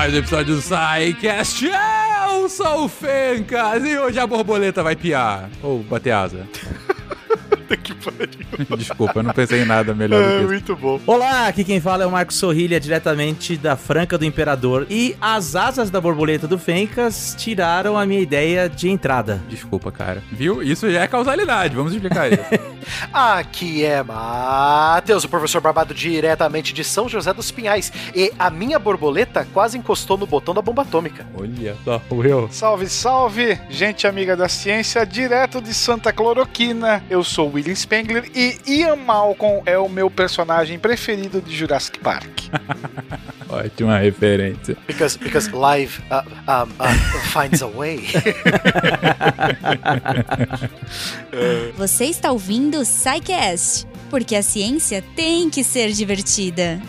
mais um episódio do SciCast. Eu sou o Fencas e hoje a borboleta vai piar. Ou bater asa. Que pariu. Desculpa, eu não pensei em nada melhor do É, que isso. muito bom. Olá, aqui quem fala é o Marcos Sorrilha, diretamente da Franca do Imperador. E as asas da borboleta do Fencas tiraram a minha ideia de entrada. Desculpa, cara. Viu? Isso já é causalidade, vamos explicar isso. Aqui é Matheus, o professor Barbado, diretamente de São José dos Pinhais. E a minha borboleta quase encostou no botão da bomba atômica. Olha só, o eu. Salve, salve, gente amiga da ciência, direto de Santa Cloroquina. Eu sou William Spengler e Ian Malcolm é o meu personagem preferido de Jurassic Park. Ótima referência. Because, because life uh, um, uh, finds a way. Você está ouvindo o SciCast, porque a ciência tem que ser divertida.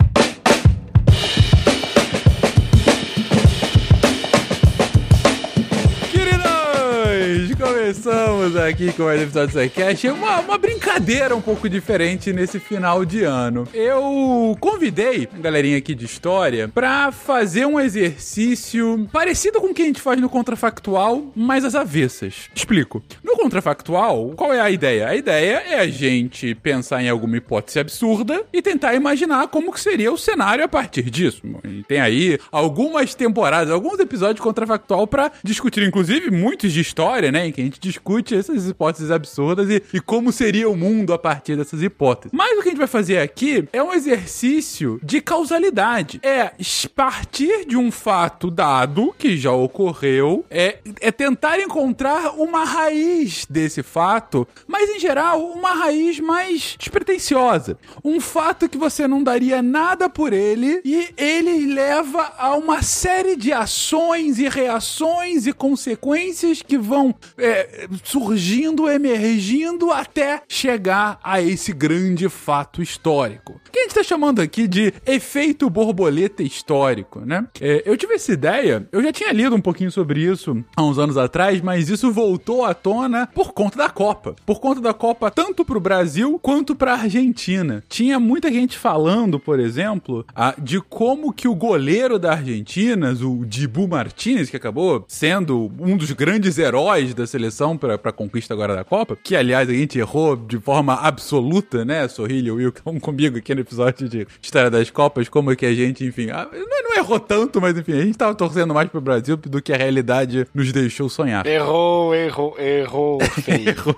Começamos aqui com mais um episódio do SciCast. Uma, uma brincadeira um pouco diferente nesse final de ano. Eu convidei a galerinha aqui de história pra fazer um exercício parecido com o que a gente faz no Contrafactual, mas às avessas. Explico. No Contrafactual, qual é a ideia? A ideia é a gente pensar em alguma hipótese absurda e tentar imaginar como que seria o cenário a partir disso. E tem aí algumas temporadas, alguns episódios de Contrafactual pra discutir, inclusive, muitos de história, né? Em que a gente discute essas hipóteses absurdas e, e como seria o mundo a partir dessas hipóteses. Mas o que a gente vai fazer aqui é um exercício de causalidade. É partir de um fato dado que já ocorreu, é, é tentar encontrar uma raiz desse fato, mas em geral, uma raiz mais despretensiosa. Um fato que você não daria nada por ele e ele leva a uma série de ações e reações e consequências que vão é, surgindo, emergindo até chegar a esse grande fato histórico. Que a gente está chamando aqui de efeito borboleta histórico, né? É, eu tive essa ideia, eu já tinha lido um pouquinho sobre isso há uns anos atrás, mas isso voltou à tona por conta da Copa. Por conta da Copa, tanto para o Brasil quanto para a Argentina. Tinha muita gente falando, por exemplo, a- de como que o goleiro da Argentina, o Dibu Martinez, que acabou sendo um dos grandes heróis da seleção para a conquista agora da Copa, que aliás a gente errou de forma absoluta, né? Sorrilha e Will que estão comigo aqui no episódio de História das Copas, como é que a gente, enfim, ah, não, errou tanto, mas enfim, a gente tava torcendo mais pro Brasil do que a realidade nos deixou sonhar. Errou, errou, errou, feio. Errou,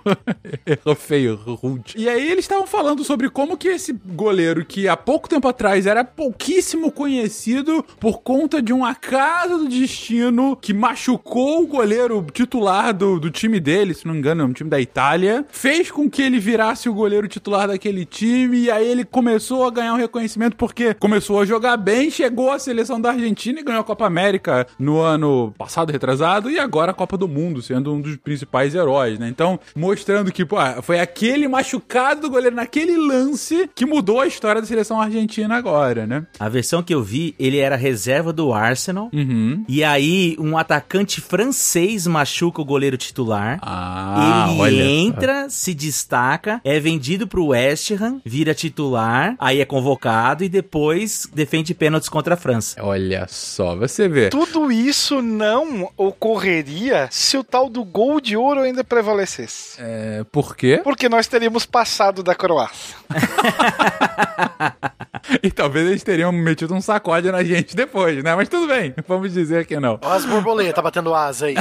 errou feio, rude. E aí eles estavam falando sobre como que esse goleiro que há pouco tempo atrás era pouquíssimo conhecido por conta de um acaso do destino que machucou o goleiro titular do, do time dele, se não me engano, é um time da Itália, fez com que ele virasse o goleiro titular daquele time e aí ele começou a ganhar um reconhecimento porque começou a jogar bem, chegou à seleção da Argentina e ganhou a Copa América no ano passado, retrasado, e agora a Copa do Mundo, sendo um dos principais heróis, né? Então, mostrando que, pô, foi aquele machucado do goleiro naquele lance que mudou a história da seleção argentina agora, né? A versão que eu vi, ele era reserva do Arsenal. Uhum. E aí, um atacante francês machuca o goleiro titular. Ah, ele olha. entra, se destaca, é vendido pro West Ham, vira titular, aí é convocado e depois defende pênaltis contra a França. Olha só, você vê. Tudo isso não ocorreria se o tal do gol de ouro ainda prevalecesse. É, por quê? Porque nós teríamos passado da Croácia. E talvez eles teriam metido um sacode na gente depois, né? Mas tudo bem, vamos dizer que não. Ó as borboletas batendo asa aí.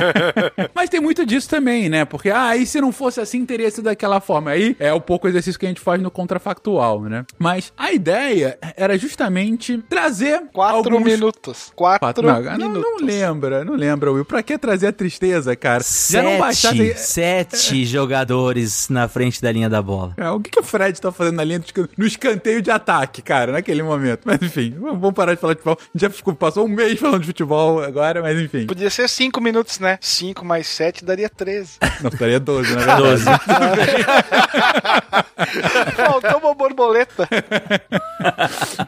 Mas tem muito disso também, né? Porque, ah, e se não fosse assim, teria sido daquela forma. Aí é o pouco exercício que a gente faz no contrafactual, né? Mas a ideia era justamente trazer Quatro alguns... minutos. Quatro, Quatro, não, não, minutos. não lembra, não lembra, Will. Pra que trazer a tristeza, cara? Já não Sete, bastasse... sete jogadores na frente da linha da bola. É, o que, que o Fred tá fazendo na linha do no escanteio de ataque, cara, naquele momento? Mas enfim, vamos parar de falar de futebol. A gente já ficou, passou um mês falando de futebol agora, mas enfim. Podia ser cinco minutos, né? Cinco mais sete daria 13. Não, estaria 12, na verdade. 12. Faltou uma borboleta.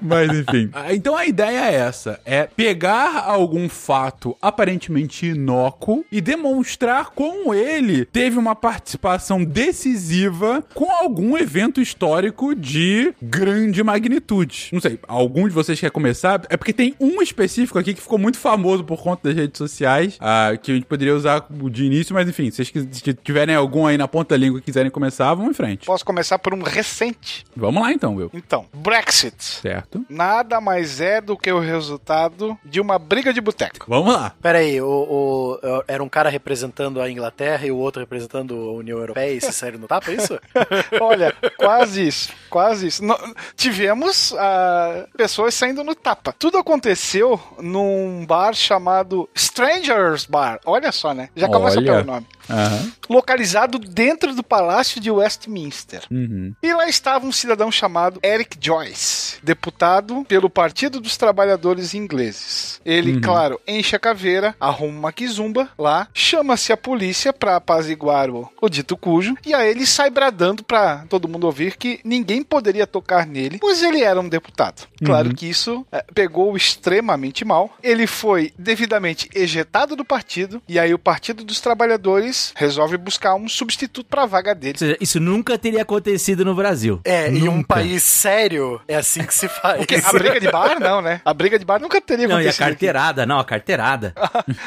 Mas enfim. Ah, Então a ideia é essa: é pegar algum fato aparentemente inócuo e demonstrar como ele teve uma participação decisiva com algum evento histórico de grande magnitudes. Não sei, algum de vocês quer começar? É porque tem um específico aqui que ficou muito famoso por conta das redes sociais, ah, que a gente poderia usar de início, mas enfim, se vocês tiverem algum aí na ponta da língua e quiserem começar, vamos em frente. Posso começar por um recente. Vamos lá então, Will. Então, Brexit. Certo? Nada mais é do que o resultado de uma briga de boteco. Vamos lá. Pera aí, o, o- era um cara representando a Inglaterra e o outro representando a União Europeia e se saíram no tapa, é isso? Olha, quase isso, quase isso. No- tivemos ah, pessoas saindo no tapa. Tudo aconteceu num bar chamado Strangers Bar. Olha só, né? Já começa Olha. pelo nome. Aham. Localizado dentro do Palácio de Westminster. Uhum. E lá estava um cidadão chamado Eric Joyce, deputado pelo Partido dos Trabalhadores Ingleses. Ele, claro, enche a caveira, arruma uma quizumba lá, chama-se a polícia pra apaziguar o, o dito cujo, e aí ele sai bradando pra todo mundo ouvir que ninguém poderia tocar nele, pois ele era um deputado. Claro que isso eh, pegou extremamente mal. Ele foi devidamente ejetado do partido, e aí o Partido dos Trabalhadores resolve buscar um substituto pra vaga dele. Ou seja, isso nunca teria acontecido no Brasil. É, em um Nunca. país sério, é assim que se faz. Porque a briga de bar, não, né? A briga de bar nunca teria Não, e a acontecido. aqui. carteirada, não, a carteirada.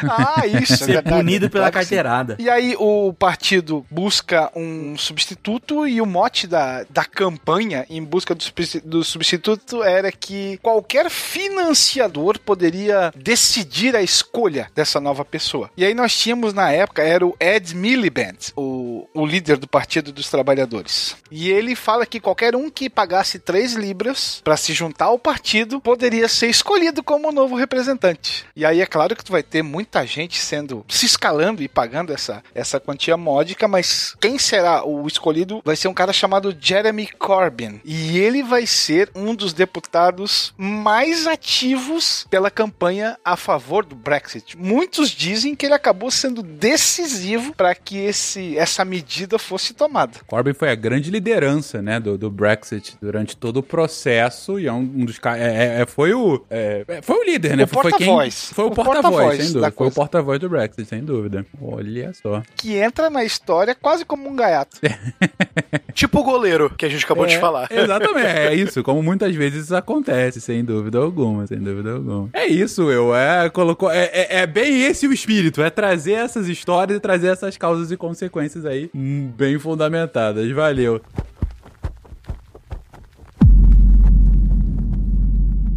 Ah, isso. é Ser verdade. punido pela Claro carteirada. E aí o partido busca um substituto e o mote da, da campanha em busca do, do substituto era que qualquer financiador poderia decidir a escolha dessa nova pessoa. E aí nós tínhamos na época, era o Ed Miliband, o, o líder do Partido dos Trabalhadores. E ele fala que qualquer um que pagasse 3 libras para se juntar ao partido poderia ser escolhido como novo representante. E aí é claro que tu vai ter muita gente sendo se escalando e pagando essa, essa quantia módica, mas quem será o escolhido vai ser um cara chamado Jeremy Corbyn. E ele vai ser um dos deputados mais ativos pela campanha a favor do Brexit. Muitos dizem que ele acabou sendo decisivo para que esse, essa medida fosse tomada. Corbyn foi a grande liderança, né, do, do Brexit durante todo o processo e é um, um dos caras. É, é, foi o. é, é, foi o líder, né? O foi, foi quem- porta-voz. Foi o O porta-voz, porta-voz sem da dúvida. Foi o porta-voz do Brexit, sem dúvida. Olha só. Que entra na história quase como um gaiato. Tipo o goleiro que a gente acabou de É, falar. Exatamente, é isso. Como muitas vezes isso acontece, sem dúvida alguma, sem dúvida alguma. É isso, eu. É, colocou, é, é, é bem esse o espírito, é trazer essas histórias e trazer essas causas e consequências aí hum, bem fundamentadas. Valeu.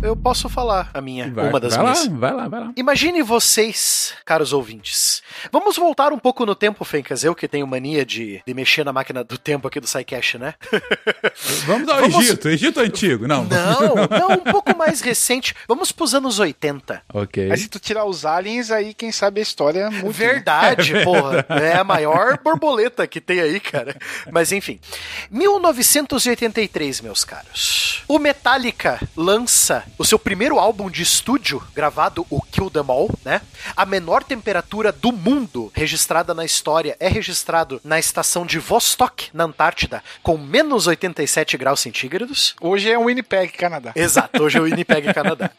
Eu posso falar a minha, Vai, uma das vai minhas. lá, vai lá, vai lá. Imagine vocês, caros ouvintes. Vamos voltar um pouco no tempo, Fencas. Eu que tenho mania de, de mexer na máquina do tempo aqui do SciCash, né? Vamos ao Vamos- Egito, Egito antigo, não. Não, não, um pouco mais recente. Vamos pros anos 80. Ok. Mas se tu tirar os aliens, aí quem sabe a história muda. né? Verdade, porra. É a maior borboleta que tem aí, cara. Mas enfim. 1983, meus caros. O Metallica lança o seu primeiro álbum de estúdio, gravado, o Kill Them All, né? A menor temperatura do mundo registrada na história é registrado na estação de Vostok, na Antártida, com menos 87 graus centígrados. Hoje é um Winnipeg, Canadá. Exato, hoje é o Winnipeg, Canadá.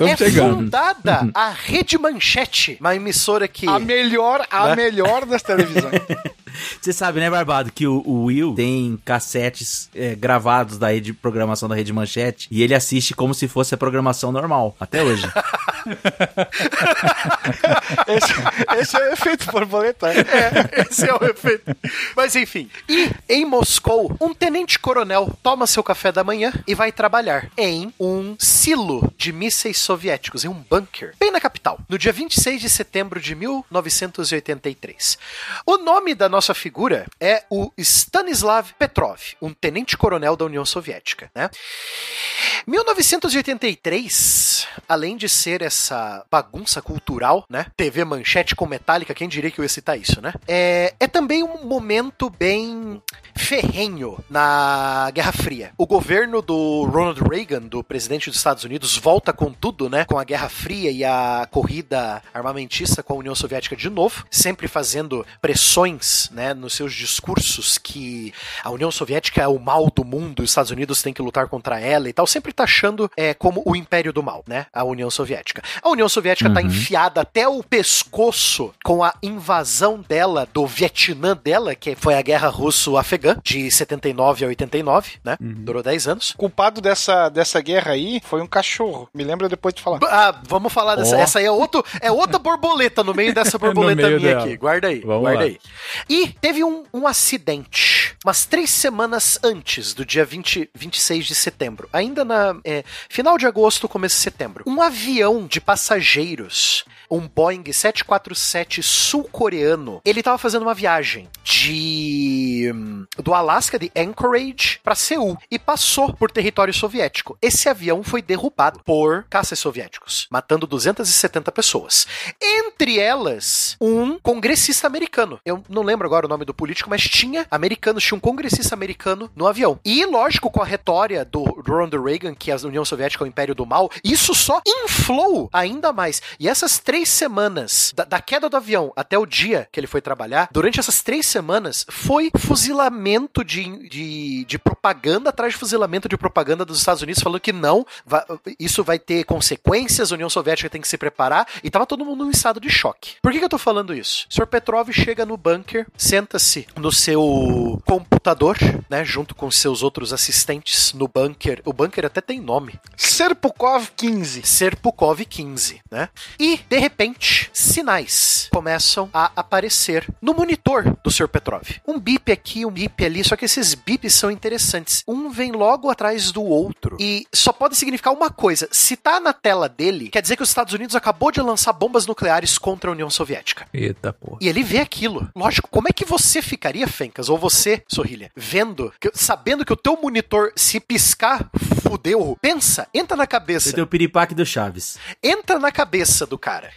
É chegando. fundada a Rede Manchete, uma emissora que... A melhor, a Né? melhor das televisões. Você sabe, né, Barbado, que o, o Will tem cassetes é, gravados da rede, programação da Rede Manchete e ele assiste como se fosse a programação normal, até hoje. Esse, esse é o efeito borboleta. É, esse é o efeito. Mas enfim. E em Moscou, um tenente-coronel toma seu café da manhã e vai trabalhar em um silo de mísseis soviéticos, em um bunker, bem na capital, no dia 26 de setembro de 1983. O nome da nossa figura é o Stanislav Petrov, um tenente-coronel da União Soviética, né? 1983, além de ser essa bagunça cultural, né? TV Manchete com Metallica, quem diria que eu ia citar isso, né? É, é também um momento bem ferrenho na Guerra Fria. O governo do Ronald Reagan, do presidente dos Estados Unidos, volta com tudo, né? Com a Guerra Fria e a corrida armamentista com a União Soviética de novo, sempre fazendo pressões, né? nos seus discursos que a União Soviética é o mal do mundo, os Estados Unidos têm que lutar contra ela e tal, sempre taxando é, como o império do mal, né? A União Soviética. A União Soviética tá enfiada até o pescoço com a invasão dela do Vietnã dela, que foi a guerra russo-afegã, de 79 a 89, né? Durou 10 anos. O culpado dessa, dessa guerra aí foi um cachorro. Me lembra depois de falar. Ah, vamos falar dessa. Ó. Essa aí é, outro, é outra borboleta no meio dessa borboleta meio minha dela. aqui. Guarda aí, Vamos guarda lá. aí. E teve um, um acidente umas três semanas antes do dia 20, 26 de setembro. Ainda na é, final de agosto, começo de setembro. Um avião de passageiros, um Boeing 747 sul-coreano, ele tava fazendo uma viagem de hum, do Alasca, de Anchorage, pra Seul e passou por território soviético. Esse avião foi derrubado por caças soviéticos, matando 270 pessoas. Entre elas, um congressista americano. Eu não lembro agora o nome do político, mas tinha americanos, tinha um congressista americano no avião. E, lógico, com a retória do Ronald Reagan, que a União Soviética é o império do mal, isso só inflou ainda mais. E essas três semanas, da, da queda do avião até o dia que ele foi trabalhar, durante essas três semanas, foi fuzilamento de, de, de propaganda atrás de fuzilamento de propaganda dos Estados Unidos, falando que não, va- isso vai ter consequências, a União Soviética tem que se preparar, e tava todo mundo num estado de choque. Por que, que eu tô falando isso? O Sr. Petrov chega no bunker, senta-se no seu computador, né, junto com seus outros assistentes no bunker. O bunker até tem nome. Serpukov 15. Serpukov 15, né? E, de repente, sinais começam a aparecer no monitor do Sr. Petrov. Um bip aqui, um bip ali, só que esses bips são interessantes. Um vem logo atrás do outro. E só pode significar uma coisa. Se tá na tela dele, quer dizer que os Estados Unidos acabou de lançar bombas nucleares contra a União Soviética. Eita porra. E ele vê aquilo. Lógico, como é que você ficaria, Fencas, ou você, Sorrilha, vendo, que- sabendo que o teu monitor, se piscar, fudeu? Pensa, entra na cabeça. Tem o piripaque do Chaves. Entra na cabeça do cara.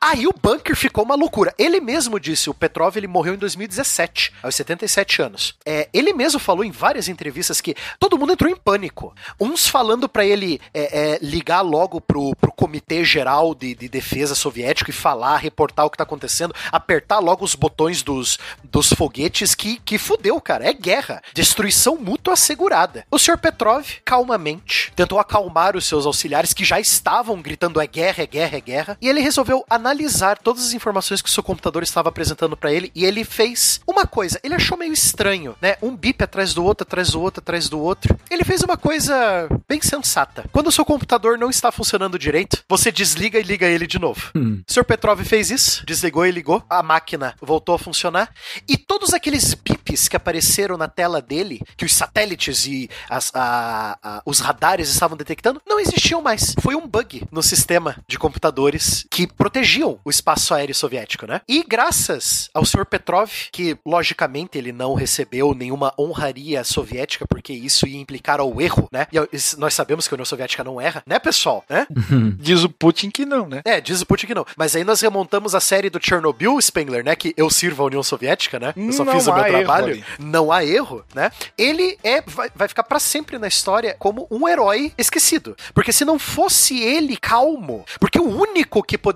Aí o bunker ficou uma loucura. Ele mesmo disse, o Petrov ele morreu em 2017, aos 77 anos. É, ele mesmo falou em várias entrevistas que todo mundo entrou em pânico. Uns falando pra ele é, é, ligar logo pro, pro Comitê Geral de, de Defesa Soviético e falar, reportar o que tá acontecendo, apertar logo os botões dos, dos foguetes que, que fudeu, cara. É guerra. Destruição mútua assegurada. O Sr. Petrov, calmamente, tentou acalmar os seus auxiliares que já estavam gritando é guerra, é guerra, é guerra. E ele resolveu analisar todas as informações que o seu computador estava apresentando pra ele. E ele fez uma coisa. Ele achou meio estranho, né? Um bip atrás do outro, atrás do outro, atrás do outro. Ele fez uma coisa bem sensata. Quando o seu computador não está funcionando direito, você desliga e liga ele de novo. O Sr. Petrov fez isso, desligou e ligou. A máquina voltou a funcionar. E todos aqueles bips que apareceram na tela dele, que os satélites e as- a- a- os radares estavam detectando, não existiam mais. Foi um bug no sistema de computadores que protegiam o espaço aéreo soviético, né? E graças ao Sr. Petrov, que logicamente ele não recebeu nenhuma honraria soviética, porque isso ia implicar ao erro, né? E nós sabemos que a União Soviética não erra, né, pessoal? Né? Diz o Putin que não, né? É, diz o Putin que não. Mas aí nós remontamos a série do Chernobyl, Spengler, né? Que eu sirvo a União Soviética, né? Eu só Não fiz o meu há erro trabalho. Não há erro, né? Ele é vai, vai ficar pra sempre na história como um herói esquecido. Porque se não fosse ele calmo, porque o único que poderia,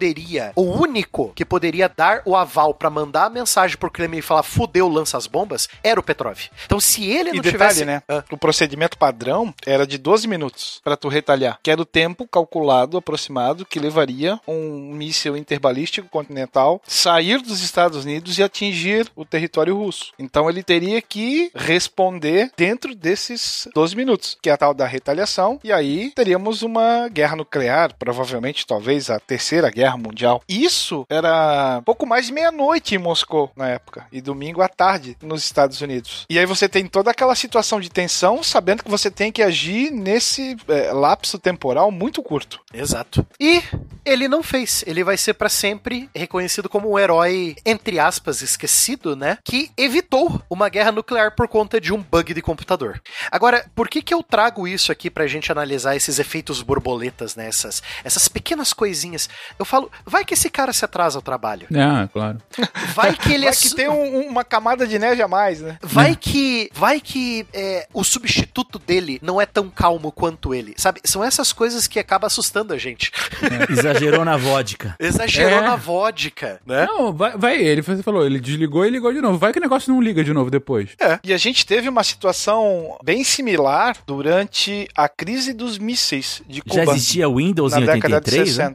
o único que poderia dar o aval pra mandar a mensagem pro Kremlin e falar fudeu, lança as bombas, era o Petrov. Então se ele E não detalhe, tivesse... né? Ah, O procedimento padrão era de 12 minutos pra tu retalhar, que era o tempo calculado, aproximado, que levaria um míssil interbalístico continental sair dos Estados Unidos e atingir o território russo. Então ele teria que responder dentro desses 12 minutos, que é a tal da retaliação, e aí teríamos uma guerra nuclear, provavelmente, talvez a terceira guerra mundial. Isso era pouco mais de meia-noite em Moscou na época, e domingo à tarde nos Estados Unidos. E aí você tem toda aquela situação de tensão, sabendo que você tem que agir nesse eh, lapso temporal muito curto. Exato. E ele não fez. Ele vai ser pra sempre reconhecido como um herói, entre aspas, esquecido, né? Que evitou uma guerra nuclear por conta de um bug de computador. Agora, por que que eu trago isso aqui pra gente analisar esses efeitos borboletas, né? Essas, essas pequenas coisinhas. Eu falo cavalo. Vai que esse cara se atrasa ao trabalho. Ah, claro. Vai que ele Vai é. que su- tem um- uma camada de neve a mais, né? Vai que. Vai que é, o substituto dele não é tão calmo quanto ele. Sabe? São essas coisas que acabam assustando a gente. Exagerou na vodka. Exagerou É. na vodka, né? Não, vai, vai, ele você falou, ele desligou e ligou de novo. Vai que o negócio não liga de novo depois. E a gente teve uma situação bem similar durante a crise dos mísseis de Já Cuba. existia Windows na em década de 83, né?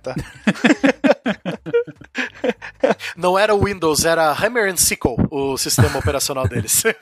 60. Não era o Windows, era Hammer and Sickle, o sistema operacional deles.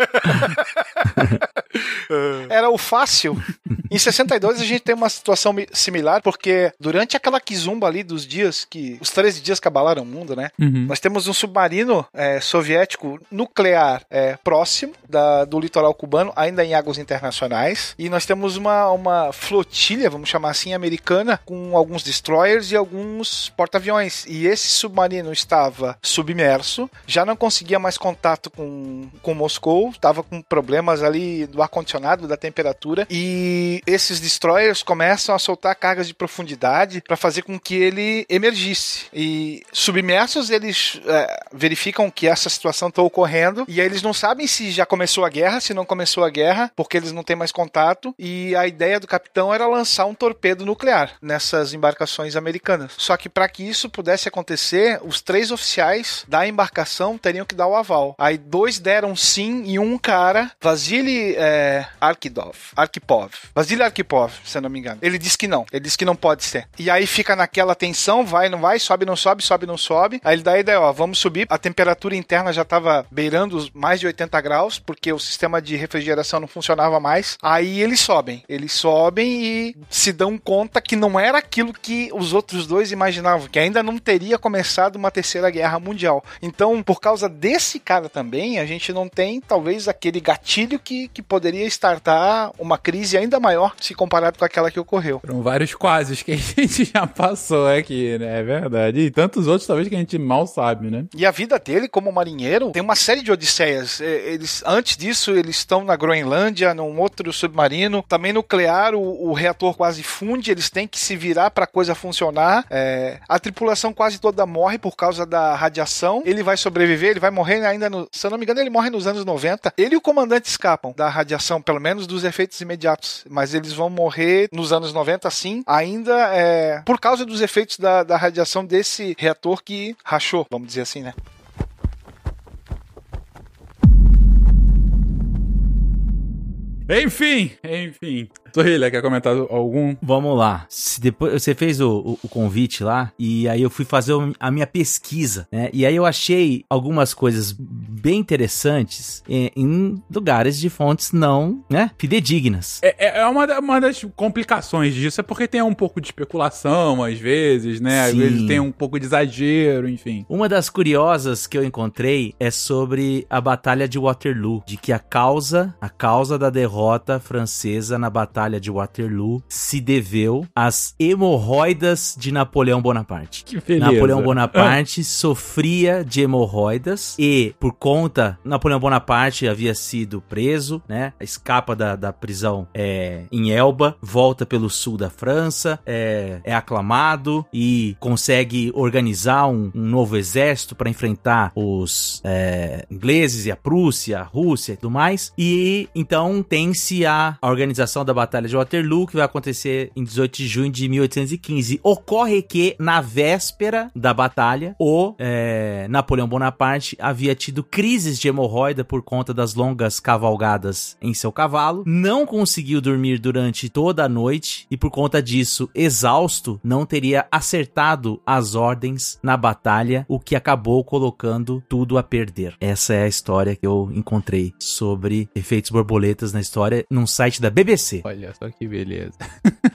Era o fácil. Em 62 a gente tem uma situação mi- similar, porque durante aquela quizumba ali dos dias que. Os 13 dias que abalaram o mundo, né? Uhum. Nós temos um submarino é, soviético nuclear é, próximo da- do litoral cubano, ainda em águas internacionais. E nós temos uma, uma flotilha, vamos chamar assim, americana, com alguns destroyers e alguns porta-aviões. E esse submarino estava submerso, já não conseguia mais contato com, com Moscou, estava com problemas ali do ar-condicionado, da temperatura. E esses destroyers começam a soltar cargas de profundidade para fazer com que ele emergisse. E submersos, eles é, verificam que essa situação está ocorrendo e aí eles não sabem se já começou a guerra, se não começou a guerra, porque eles não têm mais contato. E a ideia do capitão era lançar um torpedo nuclear nessas embarcações americanas. Só que para que isso pudesse acontecer, os três oficiais da embarcação teriam que dar o aval. Aí dois deram sim e um cara, Vasily é, Arkidov, Arkipov, Vasily Arkipov, se eu não me engano. Ele disse que não. Ele disse que não pode ser. E aí fica naquela tensão, vai, não vai, sobe, não sobe, sobe, não sobe. Aí ele dá a ideia, ó, vamos subir. A temperatura interna já estava beirando mais de 80 graus, porque o sistema de refrigeração não funcionava mais. Aí eles sobem. Eles sobem e se dão conta que não era aquilo que os outros dois imaginavam, que ainda não teria começado uma terceira guerra mundial. Então, por causa desse cara também, a gente não tem talvez aquele gatilho que, que poderia startar uma crise ainda maior se comparado com aquela que ocorreu. Foram vários quases que a gente já passou aqui, né? É verdade. E tantos outros, talvez, que a gente mal sabe, né? E a vida dele como marinheiro tem uma série de odisseias. É, Eles, antes disso, eles estão na Groenlândia, num outro submarino. Também nuclear, o, o reator quase funde, eles têm que se virar para a coisa funcionar. É, a tripulação quase toda morre por causa da radiação. Ele vai sobreviver, ele vai morrer ainda no. Se eu não me engano, ele morre nos anos 90. Ele e o comandante escapam da radiação, pelo menos dos efeitos imediatos. Mas eles vão morrer nos anos 90, sim, ainda é, por causa dos efeitos da, da radiação desse reator que rachou, vamos dizer assim, né? Enfim, enfim. Torrilha, quer comentar algum? Vamos lá. Se depois você fez o, o- o convite lá e aí eu fui fazer o- a minha pesquisa, né? E aí eu achei algumas coisas bem interessantes em, em lugares de fontes não, né, fidedignas. É, é- é uma, uma das complicações disso, é porque tem um pouco de especulação, às vezes, né? Às Sim. vezes tem um pouco de exagero, enfim. Uma das curiosas que eu encontrei é sobre a Batalha de Waterloo, de que a causa, a causa da derrota francesa na Batalha de Waterloo se deveu às hemorroidas de Napoleão Bonaparte. Que beleza. Napoleão Bonaparte sofria de hemorroidas e, por conta, Napoleão Bonaparte havia sido preso, né? Escapa da, da prisão é, em Elba, volta pelo sul da França, é, é aclamado e consegue organizar um, um novo exército para enfrentar os é, ingleses e a Prússia, a Rússia e tudo mais. E então tem-se a, a organização da Batalha de Waterloo, que vai acontecer em 18 de junho de 1815. Ocorre que, na véspera da batalha, o é, Napoleão Bonaparte havia tido crises de hemorroida por conta das longas cavalgadas em seu cavalo, não conseguiu dormir durante toda a noite e, por conta disso, exausto, não teria acertado as ordens na batalha, o que acabou colocando tudo a perder. Essa é a história que eu encontrei sobre efeitos borboletas na história num site da BBC. Olha só que beleza.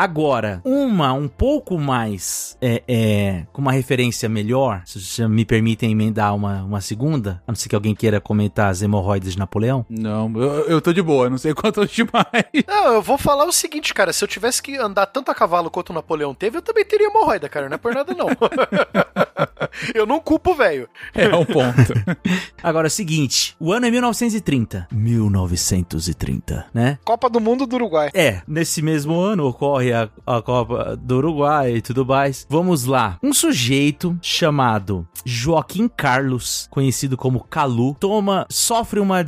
Agora, uma um pouco mais é, é, com uma referência melhor, se vocês me permitem emendar uma, uma segunda, a não ser que alguém queira comentar as hemorroidas de Napoleão. Não, eu, eu tô de boa, não sei quantos demais. Não, eu vou falar o seguinte, cara. Se eu tivesse que andar tanto a cavalo quanto o Napoleão teve, eu também teria hemorroida, cara. Não é por nada, não. Eu não culpo o velho. É um ponto. Agora, é o seguinte, o ano é 1930. 1930, né? Copa do Mundo do Uruguai. É, nesse mesmo ano ocorre a, a Copa do Uruguai e tudo mais. Vamos lá. Um sujeito chamado Joaquim Carlos, conhecido como Calu, toma, sofre uma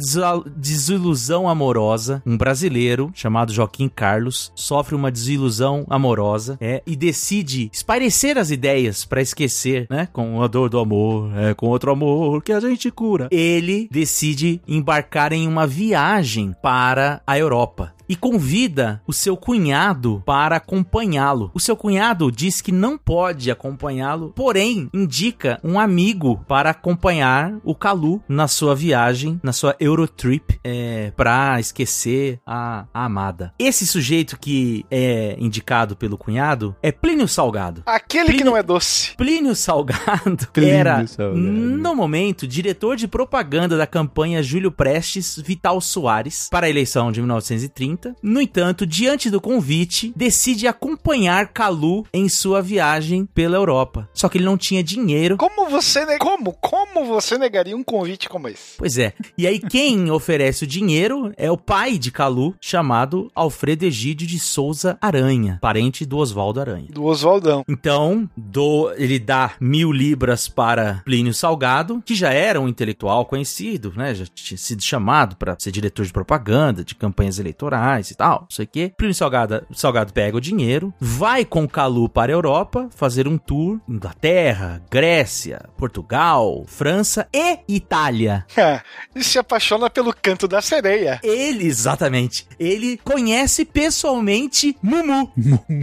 desilusão amorosa. Um brasileiro chamado Joaquim Carlos sofre uma desilusão amorosa, é, e decide espairecer as ideias pra esquecer, né? Com a dor do amor, é com outro amor que a gente cura. Ele decide embarcar em uma viagem para a Europa e convida o seu cunhado para acompanhá-lo. O seu cunhado diz que não pode acompanhá-lo, porém indica um amigo para acompanhar o Calu na sua viagem, na sua Eurotrip, é, para esquecer a, a amada. Esse sujeito que é indicado pelo cunhado é Plínio Salgado. Aquele que Plínio- não é doce. Plínio Salgado Plínio era, Salgado. no momento, diretor de propaganda da campanha Júlio Prestes Vital Soares para a eleição de 1930. No entanto, diante do convite, decide acompanhar Calu em sua viagem pela Europa. Só que ele não tinha dinheiro. Como você ne... como como você negaria um convite como esse? Pois é. E aí quem oferece o dinheiro é o pai de Calu, chamado Alfredo Egídio de Souza Aranha, parente do Oswaldo Aranha. Do Oswaldão. Então, do- ele dá mil libras para Plínio Salgado, que já era um intelectual conhecido, né? Já tinha sido chamado para ser diretor de propaganda, de campanhas eleitorais e tal, não sei o quê. Plínio Salgado, Salgado pega o dinheiro, vai com Calu para a Europa fazer um tour, Inglaterra, Grécia, Portugal, França e Itália. e se apaixona pelo canto da sereia. Ele, exatamente, ele conhece pessoalmente Mumu,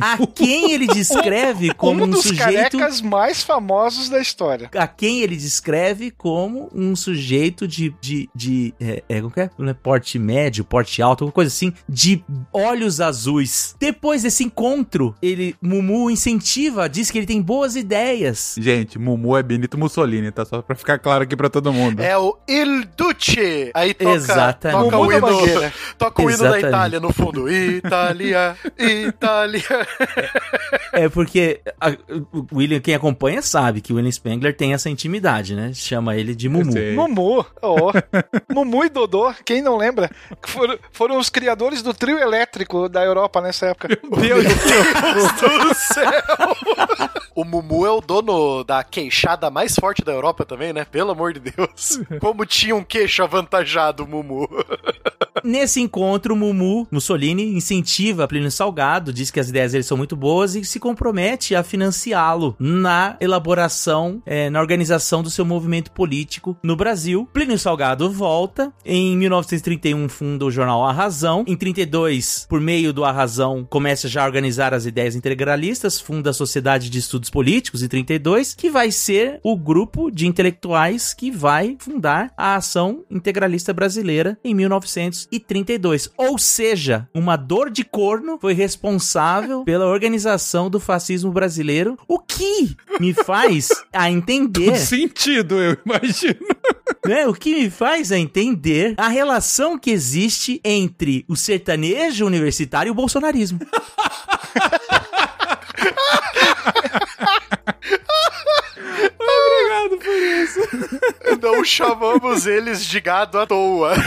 a quem ele descreve como um um dos sujeito carecas mais famosos da história. a quem ele descreve como um sujeito de. de, de é, é, como que é? É porte médio, porte alto, alguma coisa assim, de olhos azuis. Depois desse encontro, ele, Mumu incentiva, diz que ele tem boas ideias. Gente, Mumu é Benito Mussolini, tá? Só pra ficar claro aqui pra todo mundo. É o Il Duce. Aí toca, Exatamente. toca o Mumu da hino, Mangueira. toca o hino da. Itália no fundo. Itália, Itália. É porque a- o William, quem acompanha, sabe que o William Spengler tem essa intimidade, né? Chama ele de Mumu. Mumu, ó. Mumu e Dodô, quem não lembra? Foram, foram os criadores do trio elétrico da Europa nessa época. Deus do céu! O Mumu é o dono da queixada mais forte da Europa também, né? Pelo amor de Deus. Como tinha um queixo avantajado, o Mumu. Nesse encontro, Mumu Mussolini incentiva Plínio Salgado, diz que as ideias dele são muito boas e se compromete a financiá-lo na elaboração, eh, na organização do seu movimento político no Brasil. Plínio Salgado volta. Em 1931 funda o jornal A Razão. Em 32, por meio do A Razão, começa já a organizar as ideias integralistas, funda a Sociedade de Estudos Políticos em 32, que vai ser o grupo de intelectuais que vai fundar a Ação Integralista Brasileira em 1932. Ou seja, uma dor de corno foi responsável pela organização do fascismo brasileiro, o que me faz a entender sentido, eu imagino. Né? O que me faz a entender a relação que existe entre o sertanejo universitário e o bolsonarismo. Obrigado por isso. Não chamamos eles de gado à toa.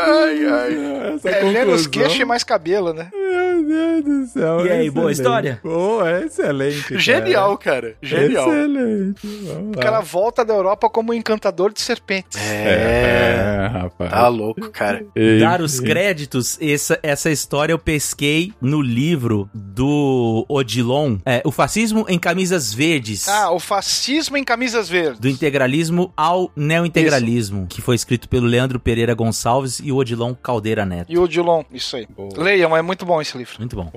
ai, ai. Essa É menos conclusão- queixo e mais cabelo, né? Meu Deus do céu. E aí, boa excelente. história? Boa, excelente. cara. Genial, cara. Genial. Excelente. Vamos O cara volta da Europa como um encantador de serpentes. É. É, rapaz. Tá louco, cara. E- Dar os créditos, essa, essa história eu pesquei no livro do Odilon, é, O Fascismo em Camisas Verdes. Ah, o fascismo em camisas verdes. Do integralismo ao neointegralismo, que foi escrito pelo Leandro Pereira Gonçalves e o Odilon Caldeira Neto. E o Dilon, isso aí. Boa. Leiam, é muito bom esse livro. Muito bom.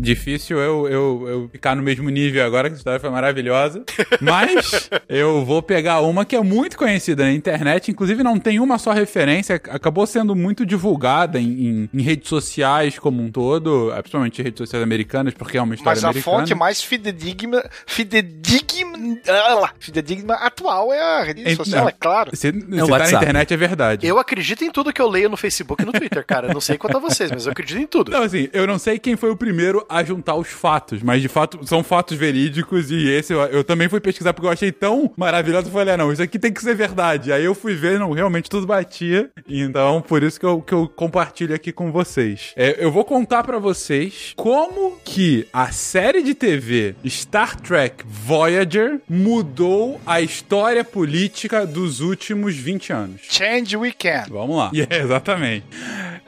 Difícil eu, eu, eu ficar no mesmo nível agora, que a história foi maravilhosa. Mas eu vou pegar uma que é muito conhecida na internet, inclusive não tem uma só referência, acabou sendo muito divulgada em, em, em redes sociais como um todo, eh, principalmente redes sociais americanas, porque é uma história Mas a americana. fonte mais fidedigna, fidedigna, ah, fidedigna atual é a rede Ent- social, não. é claro. Se, se tá na internet é verdade. Eu acredito em tudo que eu leio no Facebook e no Twitter, cara. Não sei quanto a vocês, mas eu acredito em tudo. Não, assim, eu não sei quem foi o primeiro a juntar os fatos, mas de fato são fatos verídicos e esse eu, eu também fui pesquisar porque eu achei tão maravilhoso. Eu falei, ah, não, isso aqui tem que ser verdade. Aí eu fui ver, não, realmente tudo batia. Então, por isso que eu, que eu compartilho aqui com vocês. É, eu vou contar pra vocês como que a série de TV Star Trek Voyager mudou a história política dos últimos 20 anos. Change we can. Vamos lá. Yeah, exatamente.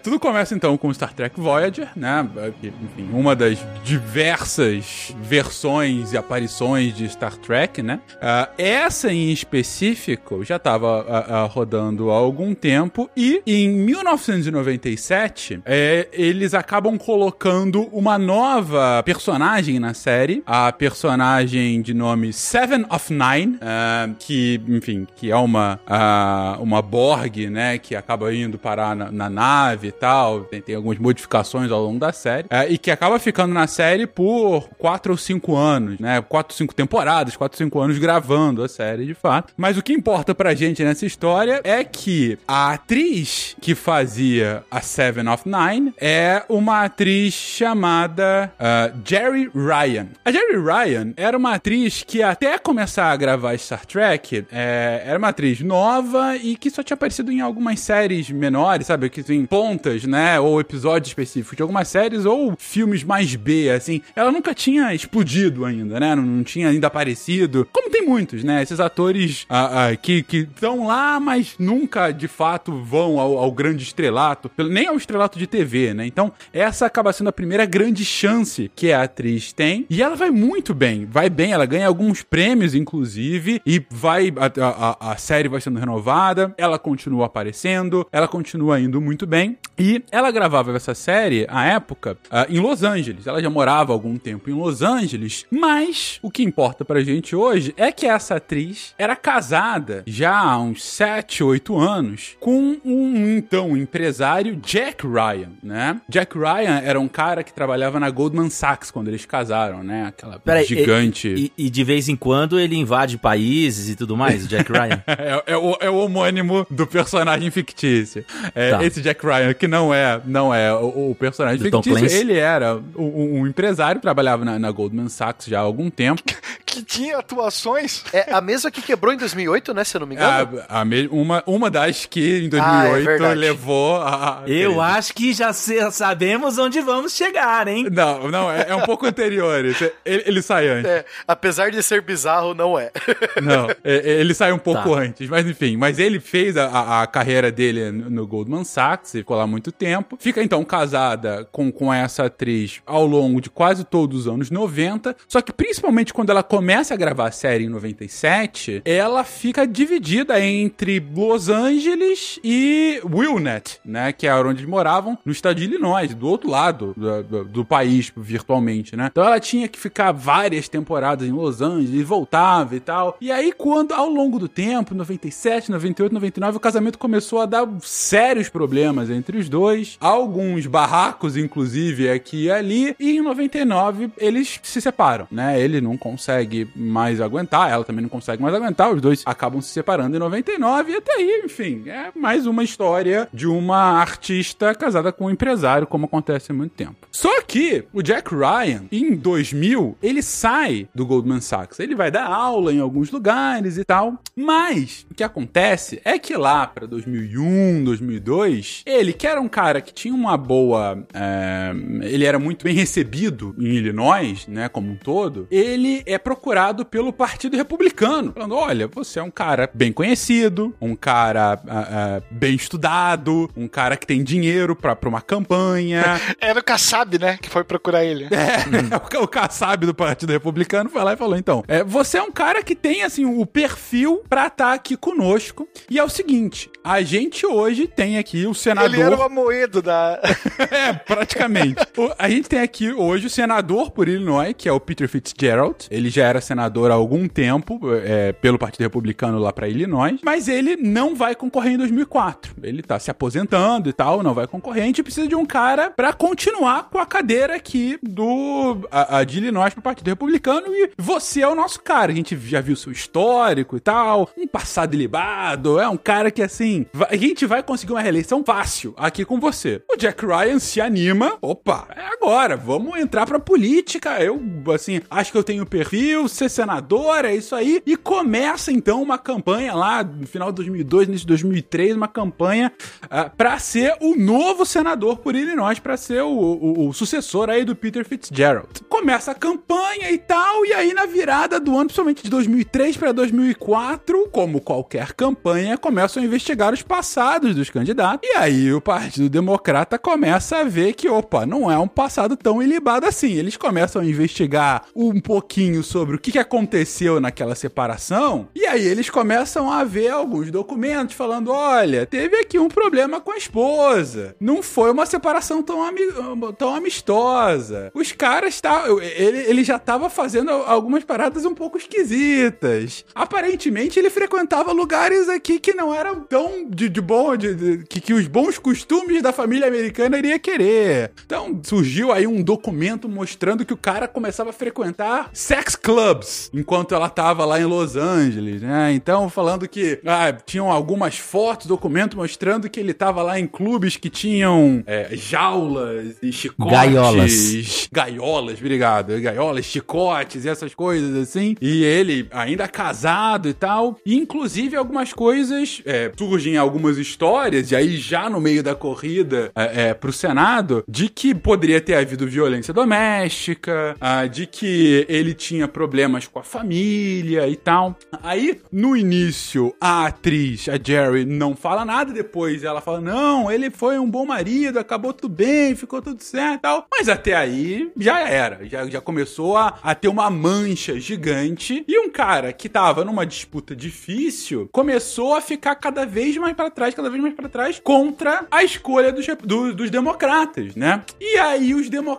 Tudo começa então com Star Trek Voyager, né? Enfim, uma das diversas versões e aparições de Star Trek, né? Ah, essa em específico já estava rodando há algum tempo e em 1997 é, eles acabam colocando uma nova personagem na série, a personagem de nome Seven of Nine, ah, que, enfim, que é uma, ah, uma Borg, né? Que acaba indo parar na, na nave e tal. Tem, tem algumas modificações ao longo da série. ah, e que acaba ficando na série por quatro ou cinco anos, né? Quatro, cinco temporadas, quatro, cinco anos gravando a série, de fato. Mas o que importa pra gente nessa história é que a atriz que fazia a Seven of Nine é uma atriz chamada ah, Jerry Ryan. A Jerry Ryan era uma atriz que até começar a gravar Star Trek, é, era uma atriz nova e que só tinha aparecido em algumas séries menores, sabe? Que tem pontas, né? Ou episódios específicos de algumas séries ou filmes mais B, assim. Ela nunca tinha explodido ainda, né? Não, não tinha ainda aparecido. Como tem muitos, né? Esses atores ah, que estão lá, mas nunca de fato vão ao, ao grande estrelato, nem ao estrelato de TV, né? Então, essa acaba sendo a primeira grande chance que a atriz tem. E ela vai muito bem, vai bem, ela ganha alguns prêmios, inclusive, e vai. A, a, a série vai sendo renovada, ela continua aparecendo, ela continua indo muito bem. E ela gravava essa série, à época, ah, em Los Angeles. Ela já morava há algum tempo em Los Angeles, mas o que importa pra gente hoje é que essa atriz era casada já há uns 7, 8 anos com um então empresário Jack Ryan, né? Jack Ryan era um cara que trabalhava na Goldman Sachs quando eles casaram, né? Aquela Peraí, gigante. E, e de vez em quando ele invade países e tudo mais, o Jack Ryan. É, é o, é o homônimo do personagem fictício. É, Tá. Esse Jack Ryan, que não é, não é o, o personagem Do fictício, ele era um, um empresário, trabalhava na, na Goldman Sachs já há algum tempo. Que tinha atuações. É a mesma que quebrou em 2008, né? Se eu não me engano. A, a me- uma, uma das que em Ah, é 2008 levou a. Eu acho que já sabemos onde vamos chegar, hein? Não, não, é, é um pouco anterior. Ele, ele sai antes. É, apesar de ser bizarro, não é. Não, é- é- ele sai um pouco Tá. antes, mas enfim. Mas ele fez a- a, a carreira dele no, no Goldman Sachs, ficou lá muito tempo. Fica então casada com, com essa atriz ao longo de quase todos os anos 90. Só que principalmente quando ela começa a gravar a série em 97, ela fica dividida entre Los Angeles e Wilnet, né? Que era onde eles moravam, no estado de Illinois, do outro lado do, do- do país, virtualmente, né? Então ela tinha que ficar várias temporadas em Los Angeles voltava e tal. E aí, quando, ao longo do tempo, 97, 98, 99, o casamento começou a dar sérios problemas entre os dois. Alguns barracos, inclusive, aqui e ali. E em 99, eles se separam, né? Ele não consegue mais aguentar, ela também não consegue mais aguentar. Os dois acabam se separando em 99 e até aí, enfim, é mais uma história de uma artista casada com um empresário, como acontece há muito tempo. Só que o Jack Ryan, em 2000, ele sai do Goldman Sachs. Ele vai dar aula em alguns lugares e tal. Mas o que acontece é que lá para 2001, 2002, ele, que era um cara que tinha uma boa. é, ele era muito bem recebido em Illinois, né, como um todo. Ele é procurado pelo Partido Republicano, falando: olha, você é um cara bem conhecido, um cara ah, ah, bem estudado, um cara que tem dinheiro pra, pra uma campanha. Era o Kassab, né? Que foi procurar ele. É, o, o Kassab do Partido Republicano foi lá e falou: então, é, você é um cara que tem, assim, o perfil pra estar aqui conosco. E é o seguinte: a gente hoje tem aqui o senador. Ele era o Amoedo da. É, praticamente. O- a gente tem aqui hoje o senador por Illinois, que é o Peter Fitzgerald. Ele já era senador há algum tempo, é, pelo Partido Republicano lá pra Illinois, mas ele não vai concorrer em 2004. Ele tá se aposentando e tal, não vai concorrer. A gente precisa de um cara pra continuar com a cadeira aqui do a, a de Illinois pro Partido Republicano e você é o nosso cara. A gente já viu seu histórico e tal, um passado ilibado, é um cara que assim, a gente vai conseguir uma reeleição fácil aqui com você. O Jack Ryan se anima, opa, é agora, vamos entrar pra política. Eu, assim, acho que eu tenho perfil, ser senador, é isso aí. E começa então uma campanha lá no final de 2002, início de 2003, uma campanha ah, pra ser o novo senador por Illinois, pra ser o, o- o sucessor aí do Peter Fitzgerald. Começa a campanha e tal, e aí na virada do ano, principalmente de 2003 pra 2004, como qualquer campanha, começam a investigar os passados dos candidatos. E aí o Partido Democrata começa a ver que, opa, não é um passado tão ilibado assim. Eles começam a investigar um pouquinho sobre o que aconteceu naquela separação, e aí eles começam a ver alguns documentos falando: olha, teve aqui um problema com a esposa. Não foi uma separação tão, ami- tão amistosa. Os caras tá, ele, ele já tava fazendo algumas paradas um pouco esquisitas. Aparentemente ele frequentava lugares aqui que não eram tão de, de bom, de, de- que, que os bons costumes da família americana iria querer. Então surgiu aí um documento mostrando que o cara começava a frequentar sex clubs enquanto ela tava lá em Los Angeles, né? Então falando que ah, tinham algumas fotos, documento mostrando que ele tava lá em clubes que tinham é, jaulas e chicotes. Gaiolas. Gaiolas, obrigado. Gaiolas, chicotes e essas coisas assim. E ele ainda casado e tal. E inclusive algumas coisas é, surgem algumas histórias, e aí já no meio da corrida é, é, pro Senado, de que poderia ter havido violência doméstica, ah, de que ele tinha problemas com a família e tal. Aí, no início, a atriz, a Jerry, não fala nada, depois ela fala: não, ele foi um bom marido, acabou tudo bem, ficou tudo certo e tal. Mas até aí já era, já, já começou a, a ter uma mancha gigante. E um cara que tava numa disputa difícil começou a ficar cada vez mais pra trás, cada vez mais pra trás, contra a escolha dos, do- dos democratas, né? E aí os democratas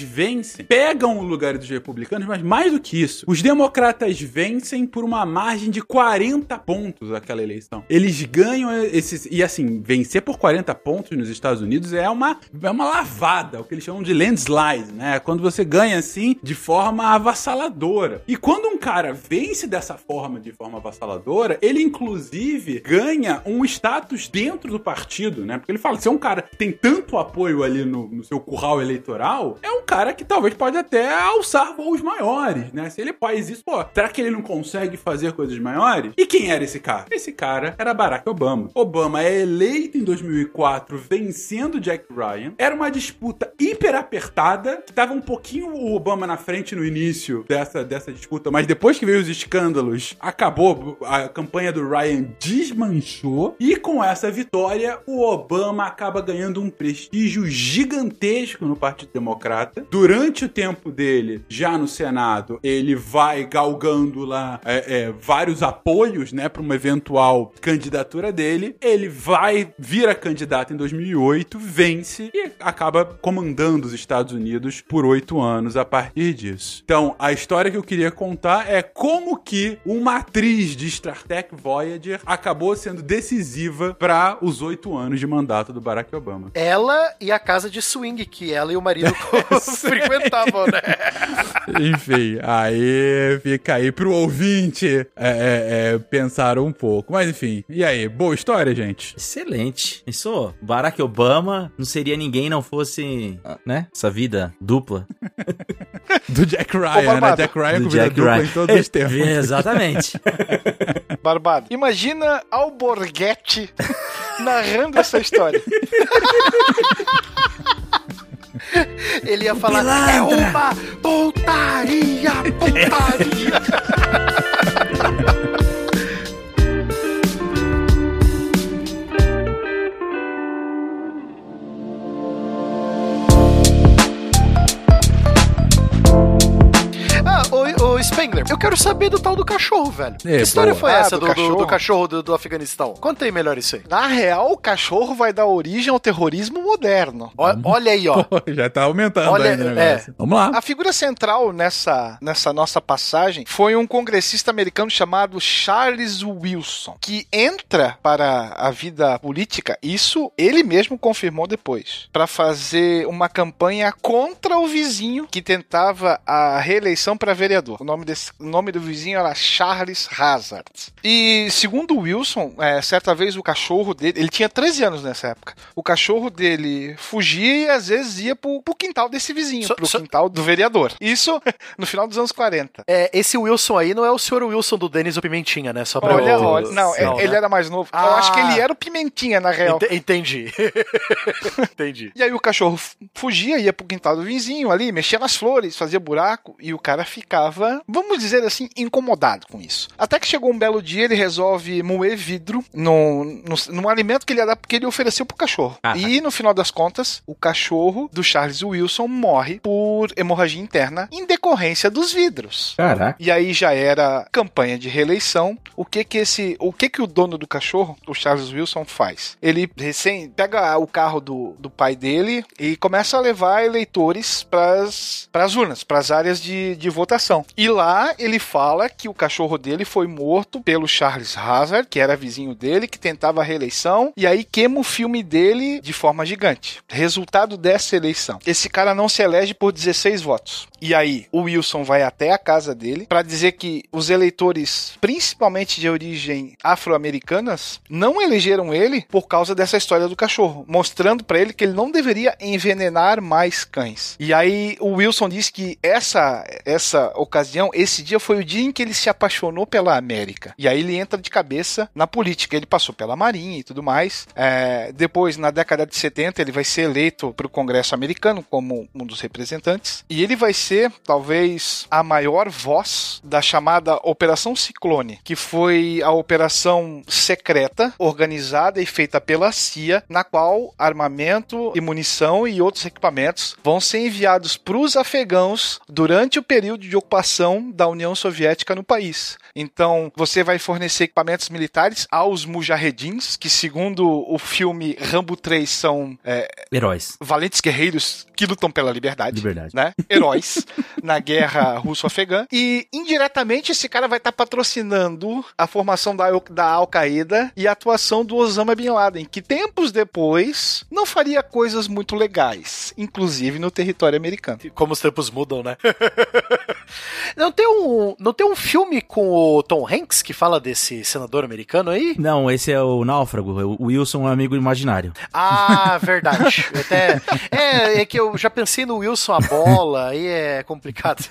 vencem, pegam o lugar dos republicanos, mas mais do que isso, os democratas vencem por uma margem de 40 pontos aquela eleição. Eles ganham esses. E assim, vencer por 40 pontos nos Estados Unidos é uma, é uma lavada, o que eles chamam de landslide, né? Quando você ganha assim de forma avassaladora. E quando um cara vence dessa forma, de forma avassaladora, ele inclusive ganha um status dentro do partido, né? Porque ele fala: se é um cara tem tanto apoio ali no, no seu curral eleitoral, é um cara que talvez pode até alçar voos maiores, né? Se ele faz isso, pô, será que ele não consegue fazer coisas maiores? E quem era esse cara? Esse cara era Barack Obama. Obama é eleito em 2004, vencendo Jack Ryan. Era uma disputa hiper apertada, que tava um pouquinho o Obama na frente no início dessa, dessa disputa, mas depois que veio os escândalos, acabou, a campanha do Ryan desmanchou, e com essa vitória, o Obama acaba ganhando um prestígio gigantesco no Partido Democrata. Durante o tempo dele, já no Senado, ele vai galgando lá é, é, vários apoios, né, para uma eventual candidatura dele. Ele vai vira candidato em 2008, vence e acaba comandando os Estados Unidos por oito anos a partir disso. Então, a história que eu queria contar é como que uma atriz de Star Trek Voyager acabou sendo decisiva para os oito anos de mandato do Barack Obama. Ela e a casa de swing que ela e o frequentavam, né? Enfim, aí fica aí pro ouvinte é, é, é, pensar um pouco. Mas enfim, e aí? Boa história, gente? Excelente. Pensou? Barack Obama não seria ninguém não fosse, né? Essa vida dupla. Do Jack Ryan, né? Barbado. Jack Ryan do com vida dupla em todos os tempos. Exatamente. Barbado. Imagina Alborguete narrando essa história. Ele ia falar, é uma puta Putaria, ô Spengler, eu quero saber do tal do cachorro, velho. É, que história boa. foi Ah, essa do do, do- do cachorro? cachorro do, do Afeganistão? Conta aí melhor isso aí. Na real, o cachorro vai dar origem ao terrorismo moderno. Ó- olha aí, ó. Já tá aumentando Olha, o negócio. Vamos lá. A figura central nessa, nessa nossa passagem foi um congressista americano chamado Charles Wilson, que entra para a vida política, isso ele mesmo confirmou depois, para fazer uma campanha contra o vizinho que tentava a reeleição para vereador. O nome, desse, o nome do vizinho era Charles Hazard. E segundo Wilson, é, certa vez o cachorro dele, ele tinha 13 anos nessa época, o cachorro dele fugia e às vezes ia pro, pro quintal desse vizinho, Só- pro só- quintal do vereador. Isso no final dos anos 40. É, esse Wilson aí não é o senhor Wilson do Denis o Pimentinha, né? Só pra Olha, eu... olha, não, é- ele né? era mais novo. Eu Ah. acho que ele era o Pimentinha, na real. Ente- Entendi. Entendi. E aí o cachorro fugia, ia pro quintal do vizinho ali, mexia nas flores, fazia buraco, e o cara ficava, vamos dizer assim, incomodado com isso. Até que chegou um belo dia, ele resolve moer vidro no, no, num alimento que ele ia dar, porque ele ofereceu pro cachorro. Ah. E no final das contas, o cachorro do Charles Wilson morre por hemorragia interna em decorrência dos vidros. Caraca. E aí já era campanha de reeleição. O que que esse, o que que o dono do cachorro, o Charles Wilson, faz? Ele recém pega o carro do, do pai dele e começa a levar eleitores para as urnas, para as áreas de, de votação. E lá ele fala que o cachorro dele foi morto pelo Charles Hazard, que era vizinho dele, que tentava a reeleição, e aí queima o filme dele de forma gigante. Resultado dessa eleição. Esse cara não se elege por 16 votos. E aí o Wilson vai até a casa dele para dizer que os eleitores, principalmente de origem afro-americanas, não elegeram ele por causa dessa história do cachorro, mostrando para ele que ele não deveria envenenar mais cães. E aí o Wilson diz que essa essa ocasião, esse dia foi o dia em que ele se apaixonou pela América. E aí ele entra de cabeça na política. Ele passou pela Marinha e tudo mais. É, depois, na década de 70, ele vai ser eleito para o Congresso americano como um dos representantes. E ele vai ser, talvez, a maior voz da chamada Operação Ciclone, que foi a operação secreta organizada e feita pela CIA, na qual armamento e munição e outros equipamentos vão ser enviados para os afegãos durante o período de ocupação da União Soviética no país. Então, você vai fornecer equipamentos militares aos mujahedins, que segundo o filme Rambo 3 são é, Heróis. valentes guerreiros que lutam pela liberdade. Liberdade. Né? Heróis na guerra russo-afegã. E indiretamente esse cara vai estar patrocinando a formação da, Al- da Al-Qaeda e a atuação do Osama Bin Laden, que tempos depois não faria coisas muito legais, inclusive no território americano. Como os tempos mudam, né? não, tem um, não tem um filme com o Tom Hanks que fala desse senador americano aí? Não, esse é o Náufrago. O Wilson é um amigo imaginário. Ah, verdade. Até, é, é que eu já pensei no Wilson a bola, aí é complicado.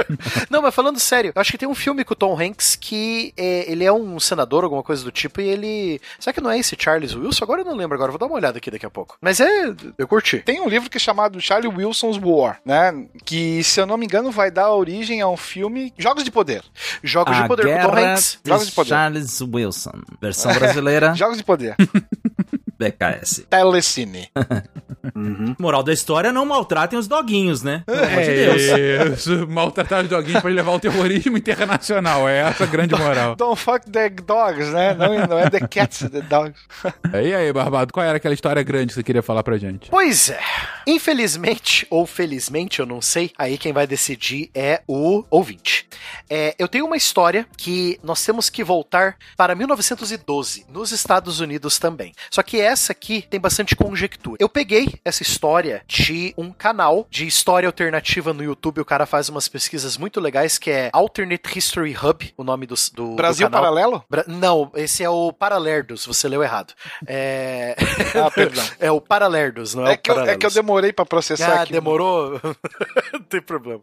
Não, mas falando sério, eu acho que tem um filme com o Tom Hanks que é, ele é um senador, alguma coisa do tipo, e ele. Será que não é esse Charles Wilson? Agora eu não lembro, agora vou dar uma olhada aqui daqui a pouco. Mas é. Eu curti. Tem um livro que é chamado Charlie Wilson's War, né? Que, se eu não me engano, vai dar origem a um filme Jogos de Poder. Jogos a de poder com o Tom Guerra Hanks. de Jogos de Poder. Charles Wilson. Versão brasileira, Jogos de Poder. BKS. Telecine. Moral da história, não maltratem os doguinhos, né? Pelo amor de Deus. É isso, maltratar os doguinhos pode levar ao terrorismo internacional. É essa a grande moral. Don't fuck the dogs, né? Não, não é the cats, the dogs. E aí, Barbado, qual era aquela história grande que você queria falar pra gente? Pois é. Infelizmente, ou felizmente, eu não sei, aí quem vai decidir é o ouvinte. É, eu tenho uma história que nós temos que voltar para 1912, nos Estados Unidos também. Só que essa aqui tem bastante conjectura. Eu peguei essa história de um canal de história alternativa no YouTube, o cara faz umas pesquisas muito legais, que é Alternate History Hub, o nome do, do, Brasil do. Paralelo? Bra- Não, esse é o Paralerdos, você leu errado. É... Ah, perdão. é o Paralerdos, não é, É o que, eu, é que eu demorei pra processar Ah, aqui. demorou? Não tem problema.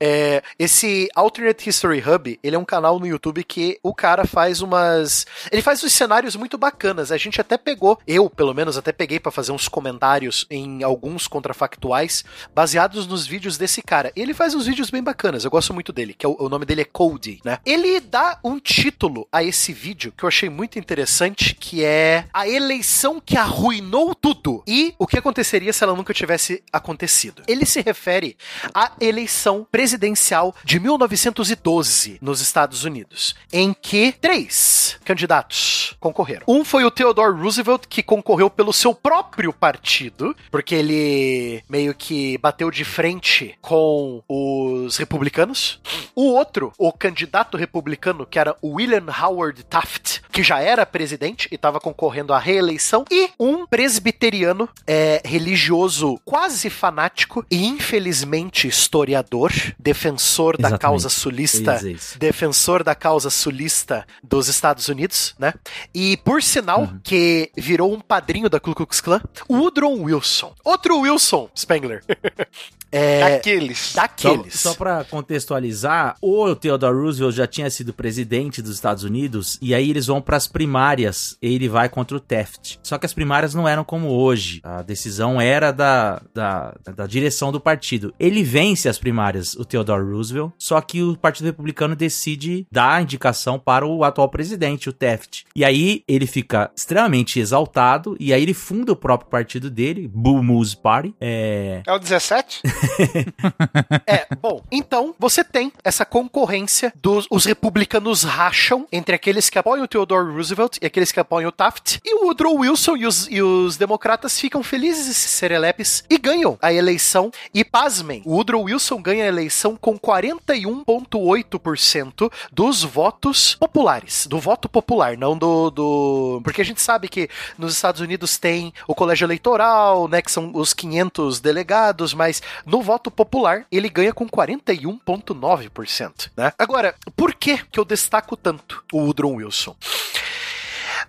É, esse Alternate History Hub, ele é um canal no YouTube que o cara faz umas... Ele faz uns cenários muito bacanas. A gente até pegou, eu pelo menos até peguei pra fazer uns comentários em alguns contrafactuais baseados nos vídeos desse cara. Ele faz uns vídeos bem bacanas, eu gosto muito dele, que é o, o nome dele é Cody, né? Ele dá um título a esse vídeo que eu achei muito interessante, que é a eleição que arruinou tudo e o que aconteceria se ela nunca tivesse acontecido. Ele se refere à eleição presidencial de 1912 nos Estados Unidos, em que três candidatos concorreram. Um foi o Theodore Roosevelt, que concorreu pelo seu próprio partido, porque ele meio que bateu de frente com os republicanos. O outro, o candidato republicano, que era William Howard Taft, que já era presidente e estava concorrendo à reeleição, e um presbiteriano é, religioso quase fanático e infelizmente historiador, defensor da Exatamente. causa Eu ia sulista defensor da causa sulista dos Estados Unidos, né? E por sinal Uhum. que virou um padrinho da Ku Klux Klan, Woodrow Wilson. Outro Wilson Spengler. é, Aqueles. Só, daqueles. só para contextualizar, o Theodore Roosevelt já tinha sido presidente dos Estados Unidos e aí eles vão para as primárias e ele vai contra o Taft. Só que as primárias não eram como hoje. A decisão era da, da, da direção do partido. Ele vence as primárias, o Theodore Roosevelt, só que o Partido Republicano decide dar a indicação para o atual presidente, o Taft. E aí ele fica extremamente exaltado e aí ele funda o próprio partido dele, Bull Moose Party. É, É o 17? É, bom, então você tem essa concorrência dos os republicanos racham entre aqueles que apoiam o Theodore Roosevelt e aqueles que apoiam o Taft, e o Woodrow Wilson e os, e os democratas ficam felizes e serelepes e ganham a eleição. E pasmem, o Woodrow Wilson ganha a eleição com 41,8% dos votos populares, do voto popular, não do, do. Porque a gente sabe que nos Estados Unidos tem o colégio eleitoral, né, que são os 500 delegados, mas no voto popular ele ganha com 41,9%, né? Agora, por que que eu destaco tanto o Woodrow Wilson?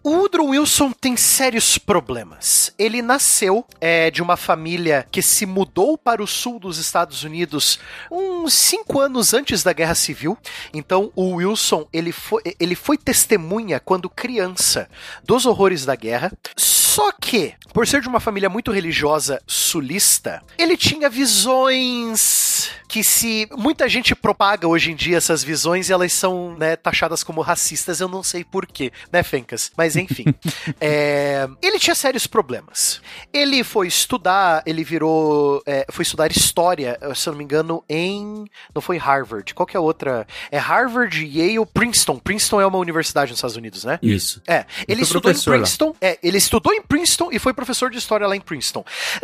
O Woodrow Wilson tem sérios problemas. Ele nasceu é, de uma família que se mudou para o sul dos Estados Unidos uns cinco anos antes da Guerra Civil. Então, o Wilson ele foi, ele foi testemunha quando criança dos horrores da guerra. Só que, por ser de uma família muito religiosa sulista, ele tinha visões que se muita gente propaga hoje em dia essas visões e elas são né, taxadas como racistas, eu não sei porquê, né, Fencas? Mas enfim. é, ele tinha sérios problemas. Ele foi estudar, ele virou. é, foi estudar história, se eu não me engano, em. Não foi Harvard. Qual que é a outra? É Harvard, Yale, Princeton. Princeton é uma universidade nos Estados Unidos, né? isso. É, ele estudou em professor lá. Princeton. É, ele estudou em Princeton e foi professor de história lá em Princeton.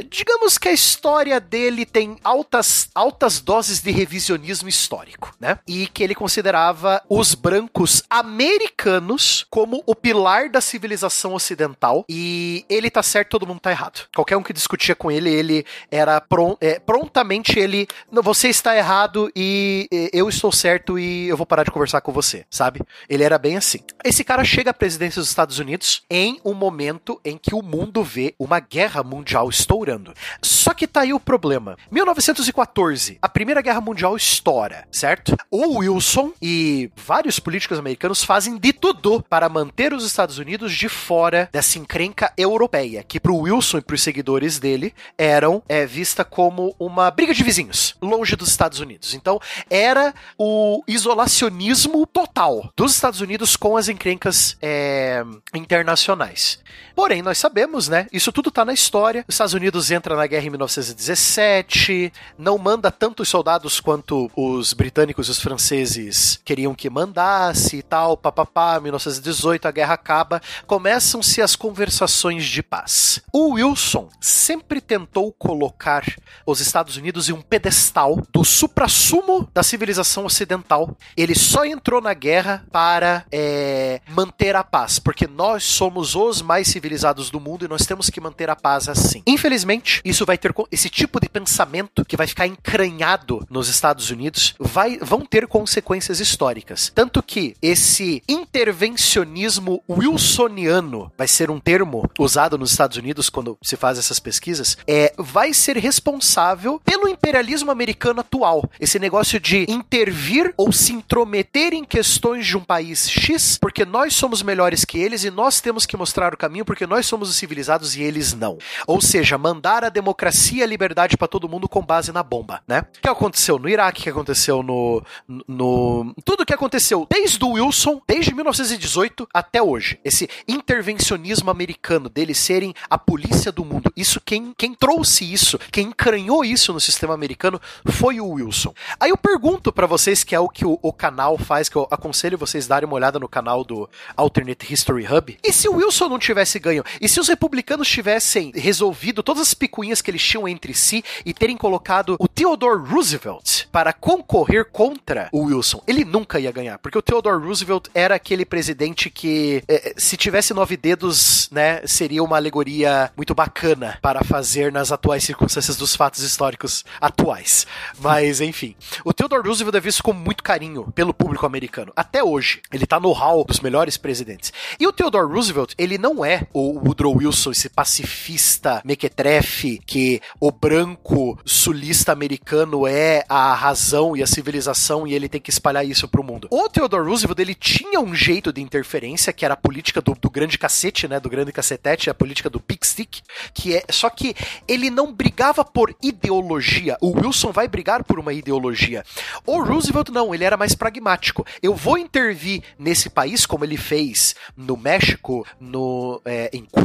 Digamos que a história dele tem altas, altas doses de revisionismo histórico, né? E que ele considerava os brancos americanos como o pilar da civilização ocidental. E ele tá certo, todo mundo tá errado. Qualquer um que discutia com ele, ele era pron é, prontamente ele. Você está errado e, eu estou certo e eu vou parar de conversar com você, sabe? Ele era bem assim. Esse cara chega à presidência dos Estados Unidos em um momento em que o mundo vê uma guerra mundial estourando. Só que tá aí o problema. 1914, a Primeira Guerra Mundial estoura, certo? O Wilson e vários políticos americanos fazem de tudo para manter os Estados Unidos de fora dessa encrenca europeia, que pro Wilson e pros seguidores dele eram é, vista como uma briga de vizinhos, longe dos Estados Unidos. Então, era o isolacionismo total dos Estados Unidos com as encrencas é, internacionais. Porém, nós sabemos, né? Isso tudo tá na história. Os Estados Unidos entra na guerra em 1917, não manda tantos soldados quanto os britânicos e os franceses queriam que mandasse e tal, papapá, 1918 a guerra acaba, começam-se as conversações de paz. O Wilson sempre tentou colocar os Estados Unidos em um pedestal do suprassumo da civilização ocidental. Ele só entrou na guerra para é, manter a paz, porque nós somos os mais civilizados civilizados do mundo e nós temos que manter a paz assim. Infelizmente, isso vai ter esse tipo de pensamento que vai ficar encranhado nos Estados Unidos, vai, vão ter consequências históricas. Tanto que esse intervencionismo wilsoniano vai ser um termo usado nos Estados Unidos quando se faz essas pesquisas, é vai ser responsável pelo imperialismo americano atual. Esse negócio de intervir ou se intrometer em questões de um país X, porque nós somos melhores que eles e nós temos que mostrar o caminho porque nós somos os civilizados e eles não. Ou seja, mandar a democracia e a liberdade para todo mundo com base na bomba, né? O que aconteceu no Iraque, o que aconteceu no, no tudo que aconteceu desde o Wilson, desde 1918 até hoje. Esse intervencionismo americano deles serem a polícia do mundo. Isso quem quem trouxe isso, quem encranhou isso no sistema americano foi o Wilson. Aí eu pergunto para vocês que é o que o, o canal faz, que eu aconselho vocês darem uma olhada no canal do Alternate History Hub. E se o Wilson não tivesse ganho? E se os republicanos tivessem resolvido todas as picuinhas que eles tinham entre si e terem colocado o Theodore Roosevelt para concorrer contra o Wilson? Ele nunca ia ganhar, porque o Theodore Roosevelt era aquele presidente que, eh, se tivesse nove dedos, né, seria uma alegoria muito bacana para fazer nas atuais circunstâncias dos fatos históricos atuais. Mas, enfim. O Theodore Roosevelt é visto com muito carinho pelo público americano. Até hoje. Ele tá no hall dos melhores presidentes. E o Theodore Roosevelt, ele não é o Woodrow Wilson, esse pacifista mequetrefe que o branco sulista americano é a razão e a civilização e ele tem que espalhar isso pro mundo. O Theodore Roosevelt, ele tinha um jeito de interferência, que era a política do, do grande cacete, né? Do grande cacetete, a política do big stick, que é. Só que ele não brigava por ideologia. O Wilson vai brigar por uma ideologia. O Roosevelt não, ele era mais pragmático. Eu vou intervir nesse país, como ele fez no México, no, é, em Cuba,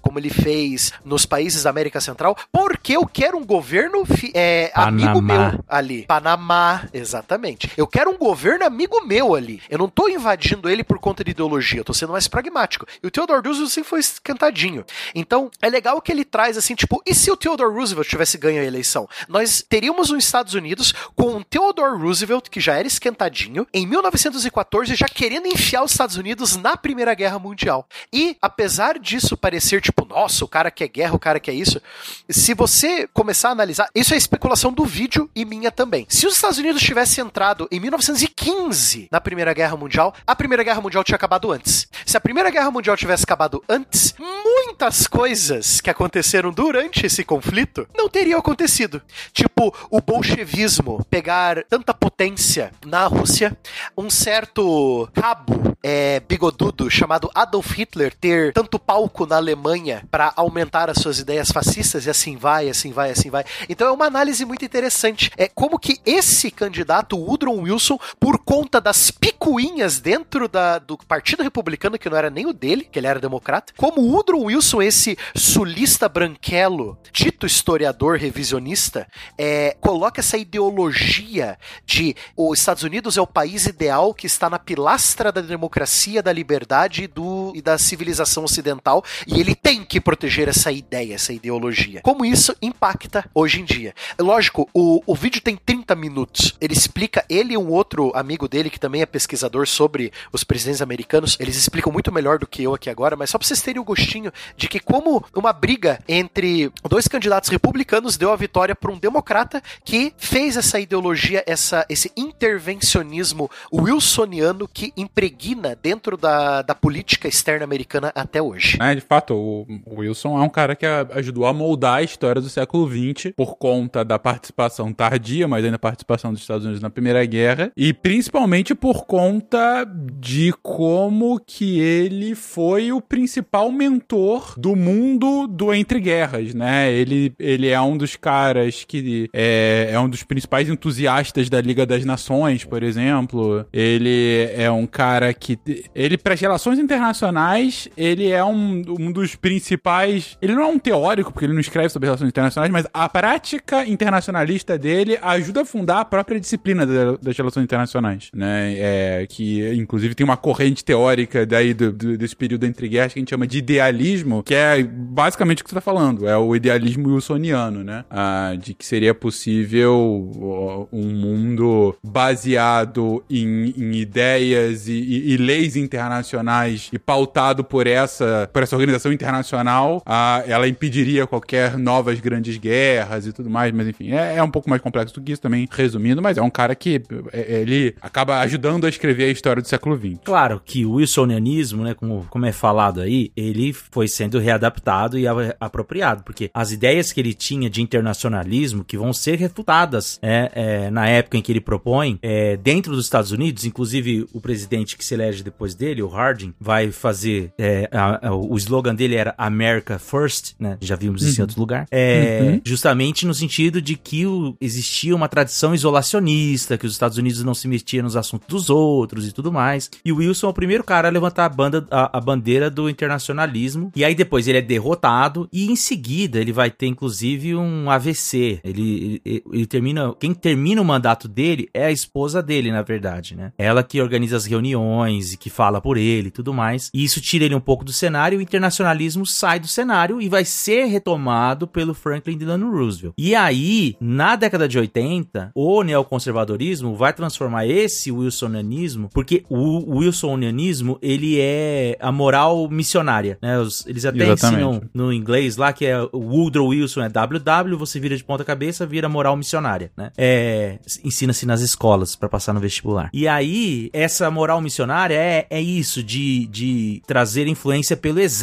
como ele fez nos países da América Central, porque eu quero um governo é, amigo meu ali. Panamá, exatamente. Eu quero um governo amigo meu ali. Eu não tô invadindo ele por conta de ideologia, eu tô sendo mais pragmático. E o Theodore Roosevelt sempre foi esquentadinho. Então, é legal que ele traz assim, tipo, e se o Theodore Roosevelt tivesse ganho a eleição? Nós teríamos os Estados Unidos com o Theodore Roosevelt, que já era esquentadinho, em 1914 já querendo enfiar os Estados Unidos na Primeira Guerra Mundial. E, apesar disso parecer tipo, nossa, o cara quer guerra, o cara quer isso, se você começar a analisar, isso é especulação do vídeo e minha também. Se os Estados Unidos tivessem entrado em 1915 na Primeira Guerra Mundial, a Primeira Guerra Mundial tinha acabado antes. Se a Primeira Guerra Mundial tivesse acabado antes, muitas coisas que aconteceram durante esse conflito não teriam acontecido. Tipo, o bolchevismo pegar tanta potência na Rússia, um certo cabo é, bigodudo chamado Adolf Hitler ter tanto palco na Alemanha para aumentar as suas ideias fascistas e assim vai, assim vai, assim vai. Então é uma análise muito interessante. É como que esse candidato, Woodrow Wilson, por conta das picuinhas dentro da, do Partido Republicano, que não era nem o dele, que ele era democrata, como Woodrow Wilson, esse sulista branquelo, dito historiador revisionista, é, coloca essa ideologia de os Estados Unidos é o país ideal que está na pilastra da democracia, da liberdade do, e da civilização ocidental, e ele tem que proteger essa ideia, essa ideologia. Como isso impacta hoje em dia? Lógico, o, o vídeo tem 30 minutos. Ele explica, ele e um outro amigo dele, que também é pesquisador sobre os presidentes americanos, eles explicam muito melhor do que eu aqui agora, mas só pra vocês terem o gostinho de que como uma briga entre dois candidatos republicanos deu a vitória para um democrata que fez essa ideologia, essa, esse intervencionismo wilsoniano que impregna dentro da, da política externa americana até hoje. É, de fato, o Wilson é um cara que ajudou a moldar a história do século XX por conta da participação tardia, mas ainda participação dos Estados Unidos na Primeira Guerra, e principalmente por conta de como que ele foi o principal mentor do mundo do entre guerras, né? Ele, ele é um dos caras que é, é um dos principais entusiastas da Liga das Nações, por exemplo. Ele é um cara que ele para as relações internacionais ele é um, um dos principais. Ele não é um teórico porque ele não escreve sobre relações internacionais, mas a prática internacionalista dele ajuda a fundar a própria disciplina das relações internacionais, né? É, que inclusive tem uma corrente teórica daí do, do, desse período entre guerras que a gente chama de idealismo, que é basicamente o que você está falando, é o idealismo wilsoniano, né? Ah, de que seria possível um mundo baseado em, em ideias e, e, e, leis internacionais e pautado por essa, por essa essa organização internacional, ah, ela impediria qualquer novas grandes guerras e tudo mais, mas enfim, é, é um pouco mais complexo do que isso também, resumindo, mas é um cara que é, ele acaba ajudando a escrever a história do século XX. Claro que o wilsonianismo, né, como, como é falado aí, ele foi sendo readaptado e apropriado, porque as ideias que ele tinha de internacionalismo, que vão ser refutadas é, é, na época em que ele propõe, é, dentro dos Estados Unidos, inclusive o presidente que se elege depois dele, o Harding, vai fazer, é, a- a- o slogan dele era America First, né, já vimos isso em outro lugar, é, justamente no sentido de que o- existia uma tradição isolacionista, que os Estados Unidos não se metiam nos assuntos dos outros e tudo mais. E o Wilson é o primeiro cara a levantar a, banda, a, a bandeira do internacionalismo. E aí depois ele é derrotado e em seguida ele vai ter inclusive um AVC. Ele, ele, ele termina, quem termina o mandato dele é a esposa dele, na verdade, né? Ela que organiza as reuniões e que fala por ele e tudo mais. E isso tira ele um pouco do cenário. Internacionalismo sai do cenário e vai ser retomado pelo Franklin Delano Roosevelt. E aí, na década de 80, o neoconservadorismo vai transformar esse wilsonianismo, porque o wilsonianismo, ele é a moral missionária, né? Eles até Exatamente. ensinam no inglês lá, que é o Woodrow Wilson é WW, você vira de ponta cabeça, vira moral missionária, né? É, ensina-se nas escolas pra passar no vestibular. E aí, essa moral missionária é, é isso, de, de trazer influência pelo exemplo,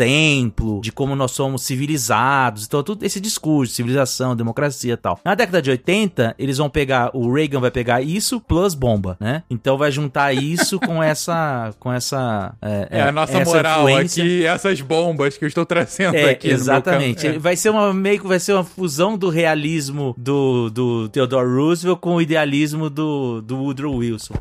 de como nós somos civilizados, então tudo esse discurso, civilização, democracia e tal. Na década de 80, eles vão pegar, o Reagan vai pegar isso plus bomba, né? Então vai juntar isso com essa, com essa... É, a nossa essa moral influência. aqui, essas bombas que eu estou trazendo É, aqui. exatamente. É. Vai ser uma meio que vai ser uma fusão do realismo do, do Theodore Roosevelt com o idealismo do, do Woodrow Wilson.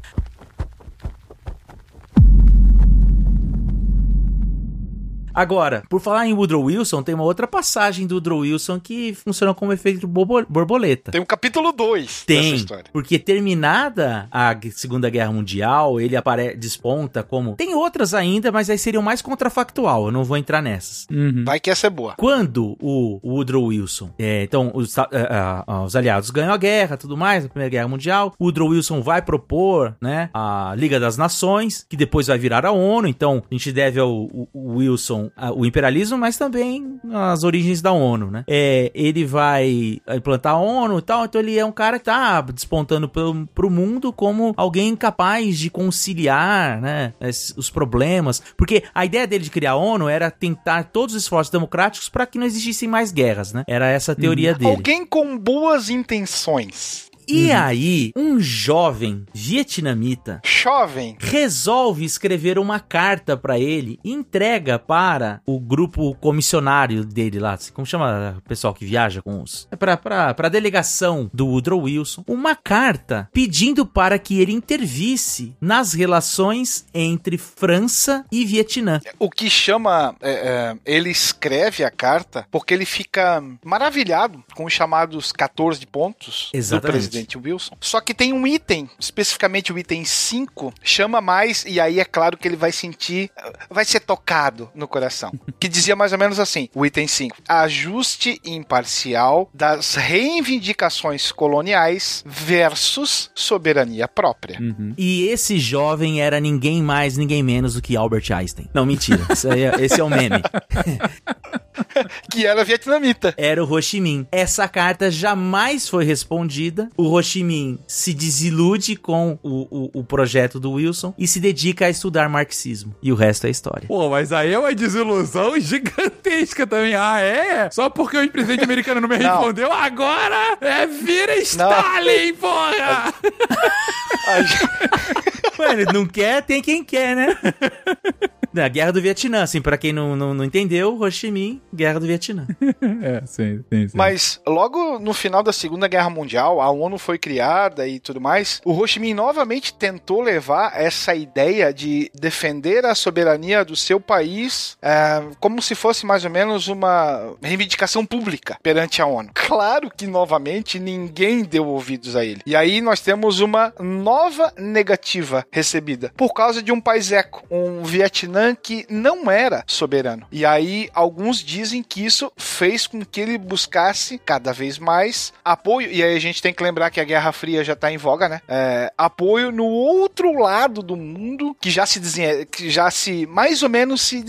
Agora, por falar em Woodrow Wilson, tem uma outra passagem do Woodrow Wilson que funciona como efeito borbo- borboleta. Tem um capítulo 2 dessa Tem, história. porque terminada a Gu- Segunda Guerra Mundial, ele apare... desponta como... Tem outras ainda, mas aí seriam mais contrafactual, eu não vou entrar nessas. Uhum. Vai que essa é boa. Quando o Woodrow Wilson, é, então os, Esta- é, é, os aliados ganham a guerra, tudo mais, a Primeira Guerra Mundial, o Woodrow Wilson vai propor, né, a Liga das Nações, que depois vai virar a ONU, então a gente deve ao, o- o Wilson o imperialismo, mas também as origens da ONU, né. É, ele vai implantar a ONU e tal, então ele é um cara que tá despontando pro, pro mundo como alguém capaz de conciliar, né, os problemas, porque a ideia dele de criar a ONU era tentar todos os esforços democráticos para que não existissem mais guerras, né? Era essa a teoria dele. Alguém com boas intenções. E aí, um jovem vietnamita Jovem. resolve escrever uma carta pra ele e entrega para o grupo comissionário dele lá, como chama o pessoal que viaja com os... É pra, pra, pra delegação do Woodrow Wilson, uma carta pedindo para que ele intervisse nas relações entre França e Vietnã. O que chama. é, é, ele escreve a carta porque ele fica maravilhado com os chamados 14 pontos Exatamente. do presidente Wilson. Só que tem um item, especificamente o item 5, chama mais, e aí é claro que ele vai sentir. Vai ser tocado no coração. Que dizia mais ou menos assim: o item 5. Ajuste imparcial das reivindicações coloniais versus soberania própria. Uhum. E esse jovem era ninguém mais, ninguém menos do que Albert Einstein. Não, mentira. É- esse é o meme. Que era vietnamita. Era o Ho Chi Minh. Essa carta jamais foi respondida. O Ho Chi Minh se desilude com o, o, o projeto do Wilson e se dedica a estudar marxismo. E o resto é história. Pô, mas aí é uma desilusão gigantesca também. Ah, é? Só porque o presidente americano não me Não. respondeu, agora é vira Stalin, porra! A gente- Mano, não quer, tem quem quer, né? Na Guerra do Vietnã, assim, pra quem não, não, não entendeu, Ho Chi Minh, Guerra do Vietnã. é, sim, sim, sim. Mas logo no final da Segunda Guerra Mundial, a ONU foi criada e tudo mais. O Ho Chi Minh novamente tentou levar essa ideia de defender a soberania do seu país é, como se fosse mais ou menos uma reivindicação pública perante a ONU. Claro que novamente ninguém deu ouvidos a ele. E aí nós temos uma nova negativa recebida por causa de um país eco, um Vietnã que não era soberano. E aí alguns dizem que isso fez com que ele buscasse cada vez mais apoio. E aí a gente tem que lembrar que a Guerra Fria já está em voga, né? É, apoio no outro lado do mundo que já se desenha, que já se mais ou menos se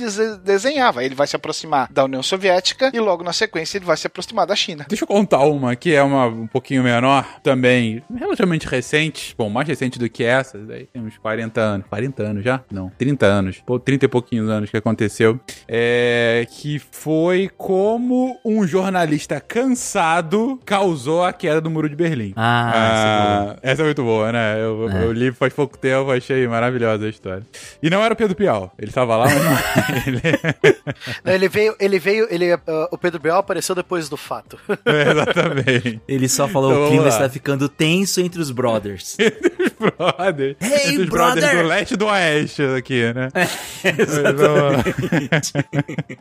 desenhava. Ele vai se aproximar da União Soviética e logo na sequência ele vai se aproximar da China. Deixa eu contar uma que é uma um pouquinho menor, também relativamente recente, bom, mais recente do que essa, daí tem uns 40 anos, 40 anos já? Não, 30 anos, pô, 30 e pouquinhos anos que aconteceu, é que foi como um jornalista cansado causou a queda do Muro de Berlim. Ah, ah essa, é essa é muito boa, né? Eu, é. eu, li faz pouco tempo, achei maravilhosa a história. E não era o Pedro Pial, ele estava lá, mas não ele... não, ele veio, ele veio, ele, uh, o Pedro Pial apareceu depois do fato. É, exatamente. Ele só falou, então, o clima está ficando tenso entre os brothers. entre os brothers. Hey, entre os brother! brothers do leste e do oeste aqui, né? É, exatamente.